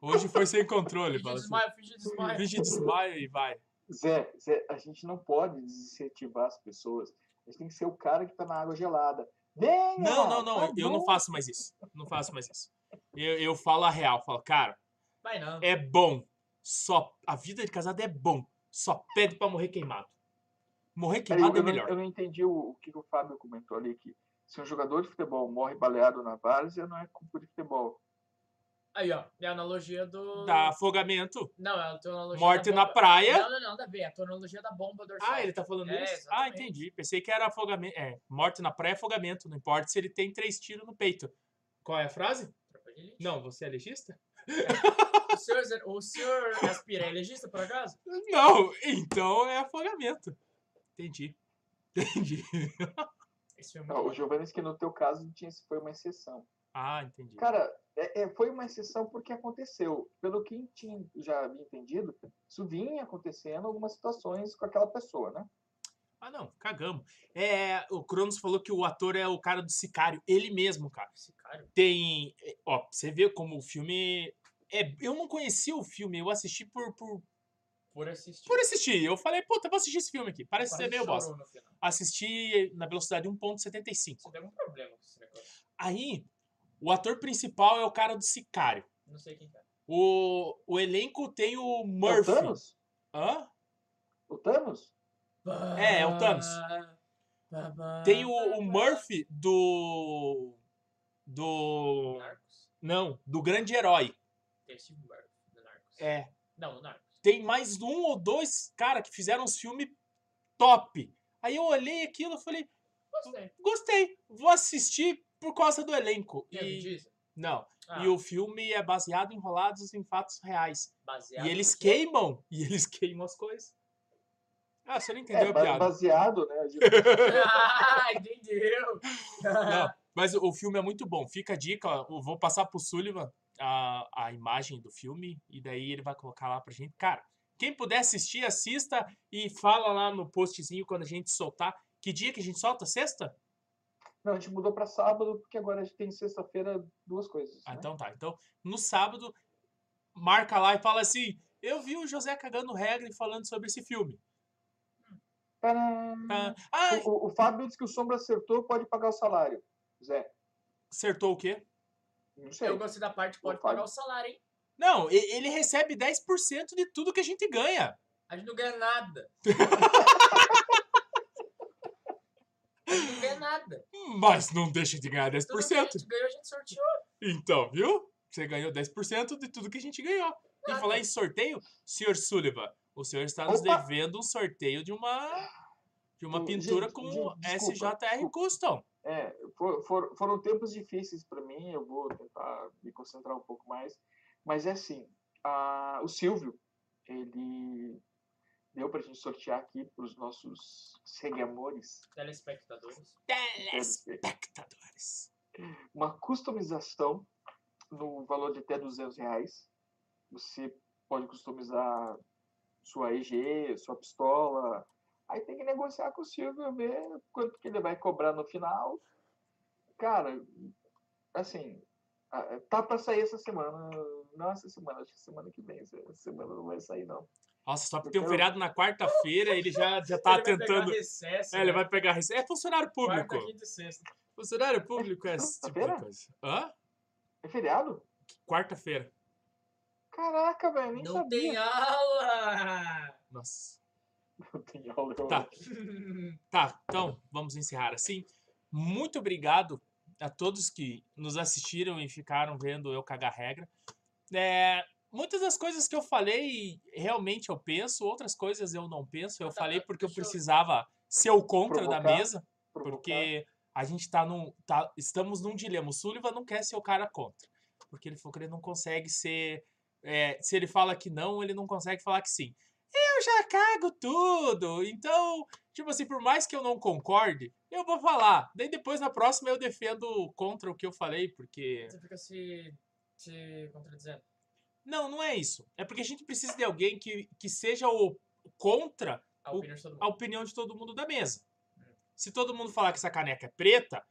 Hoje foi sem controle. Finge assim, desmaio, finge desmaio. Finge desmaio e vai. Zé, Zé, a gente não pode desincentivar as pessoas. A gente tem que ser o cara que tá na água gelada. Venha! Não, não, não, tá eu, eu não faço mais isso. Não faço mais isso. Eu, eu falo a real, falo, cara, Vai não. é bom. Só a vida de casado é bom. Só pede pra morrer queimado. Morrer Peraí, queimado é eu, não, melhor. eu não entendi o, o que, que o Fábio comentou ali que se um jogador de futebol morre baleado na várzea, não é culpa de futebol. Aí, ó. É a analogia do. Dá afogamento. Não, é a tua analogia. Morte da na praia. Não, não, não, nada a ver. É a tua analogia da bomba dorsal. Ah, ele tá falando É, isso? Ah, exatamente. entendi. Pensei que era afogamento. É, morte na praia é afogamento. Não importa se ele tem três tiros no peito. Qual é a frase? Tropa de elite. Não, você é legista? O senhor, o senhor aspira é legista, por acaso? Não, então é afogamento. Entendi. Entendi. Esse filme. Não, o Giovanni disse que no teu caso tinha, foi uma exceção. Ah, entendi. Cara, é- é, foi uma exceção porque aconteceu. Pelo que tinha, já havia entendido, isso vinha acontecendo em algumas situações com aquela pessoa, né? Ah, não, cagamos. É, o Cronos falou que o ator é o cara do Sicário. Ele mesmo, cara. Cara. Tem. é, Ó, você vê como o filme. É, eu não conhecia o filme, eu assisti por, por, Por assistir. por assistir. Eu falei, puta, vou assistir esse filme aqui. Parece Quase ser meio bosta. Assisti na velocidade 1.75. Você tem algum problema com esse negócio? Aí, o ator principal é o cara do Sicário. Não sei quem tá. O, o elenco tem o É o Murphy. Thanos? Hã? O Thanos? É, é o Thanos. Tem o, o Murphy do. Do. Narcos. Não, do grande herói. Tem o Steve Murphy do Narcos. É. Não, do Narcos. Tem mais um ou dois cara que fizeram uns filmes top. Aí eu olhei aquilo e falei, Gostei. gostei, vou assistir por causa do elenco. Vin E, não, Ah, e o filme é baseado em rolados em fatos reais. baseado E eles queimam, e eles queimam as coisas. Ah, você não entendeu É, a piada. baseado, né? ah, entendeu? Não, mas o o filme é muito bom. Fica a dica, ó, eu vou passar pro Sullivan a, a imagem do filme e daí ele vai colocar lá pra gente. Cara, quem puder assistir, assista e fala lá no postzinho quando a gente soltar. Que dia que a gente solta? Sexta? Não, a gente mudou pra sábado, porque agora a gente tem sexta-feira duas coisas. Ah, né? então tá. Então, no sábado, marca lá e fala assim: Eu vi o José cagando regra e falando sobre esse filme. Ah, ah, O, o- o Fábio disse que o Sombra acertou, pode pagar o salário. Zé, acertou o quê? não sei. Eu gostei da parte, pode Fábio. pagar o salário, hein? Não, ele recebe 10% de tudo que a gente ganha. A gente não ganha nada. a gente não ganha nada. Mas não deixa de ganhar Tudo que a 10%. gente ganhou, a gente sorteou. Então, viu? Você ganhou 10% de tudo que a gente ganhou. E falar em sorteio, senhor Sullivan, o senhor está nos Opa! devendo um sorteio de uma de uma pintura gente, com gente, desculpa, SJR desculpa. Custom. É, for- for- foram tempos difíceis para mim, eu vou tentar me concentrar um pouco mais. Mas é assim, a- o Silvio, ele deu pra gente sortear aqui para os nossos seguidores Telespectadores. Telespectadores. uma customização no valor de até 200 reais. Você pode customizar sua EG, sua pistola. Aí tem que negociar com o Silvio, ver quanto que ele vai cobrar no final. Cara, assim, tá para sair essa semana. Não essa semana, acho que semana que vem. Essa semana não vai sair, não. Nossa, só porque Eu tem um quero- feriado na quarta-feira, ele já, já tá Ele vai pegar tentando. Recesso, É, ele né? vai pegar receita. É funcionário público. Quarta, quinta e sexta. Funcionário público é esse tipo de coisa. Hã? É feriado? Quarta-feira. Caraca, velho, nem Não sabia. tem aula! Nossa. Não tem aula. Tá. Tá, então vamos encerrar assim. Muito obrigado a todos que nos assistiram e ficaram vendo eu cagar regra. É, muitas das coisas que eu falei realmente eu penso, outras coisas eu não penso. Eu Tá, falei porque eu precisava ser o contra da Provocar. mesa, Provocar. porque a gente tá num. Tá, estamos num dilema. O Sullivan não quer ser o cara contra. Porque ele falou que ele não consegue ser. é, se ele fala que não, ele não consegue falar que sim. Eu já cago tudo. Então, tipo assim, por mais que eu não concorde, eu vou falar. Daí depois na próxima eu defendo contra o que eu falei, porque. Você fica se, se contradizendo. Não, não é isso. É porque a gente precisa de alguém que, que seja o contra A O- opinião de todo mundo. a opinião de todo mundo da mesa. Se todo mundo falar que essa caneca é preta,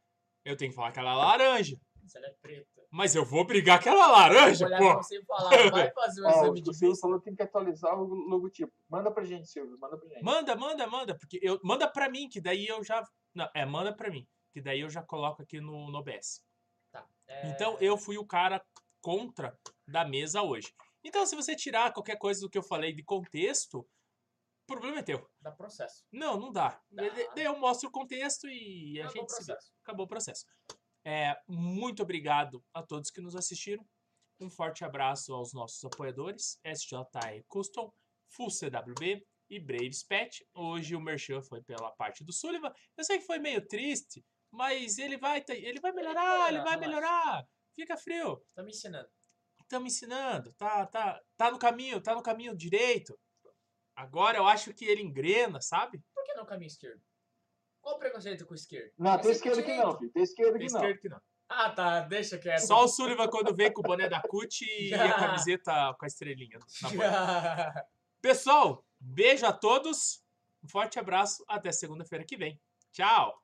eu tenho que falar que ela é laranja. Se ela é preta. Mas eu vou brigar que ela é laranja, Vou olhar pra pô. você e falar, vai fazer um Ó, exame o de vista. falou que tem que atualizar o logotipo. Manda pra gente, Silvio. Manda pra gente. Manda, manda, manda, porque eu manda pra mim que daí eu já não, é, manda pra mim, que daí eu já coloco aqui no no OBS. Tá. É, Então eu fui o cara contra da mesa hoje. Então se você tirar qualquer coisa do que eu falei de contexto, O problema é teu. Dá processo. Não, não dá. Dá. Daí eu mostro o contexto e a Acabou o gente se vê. processo. Acabou o processo. É, muito obrigado a todos que nos assistiram. Um forte abraço aos nossos apoiadores, SJI Custom, Full CWB e Braves Pet. Hoje o Merchan foi pela parte do Sullivan. Eu sei que foi meio triste, mas ele vai, ele vai melhorar, ele vai melhorar, melhorar. Fica frio. Tá me ensinando. Estamos ensinando, tá, tá, tá no caminho, tá no caminho direito. Agora eu acho que ele engrena, sabe? Por que não caminho esquerdo? Qual o preconceito com o esquerdo? Não, É tem sempre esquerda que não, filho. Tem esquerda Tem que não. esquerdo que não. Ah, tá. Deixa quieto. Só o Sullivan quando vem com o boné da CUT e a camiseta com a estrelinha na boca. Pessoal, beijo a todos. Um forte abraço. Até segunda-feira que vem. Tchau.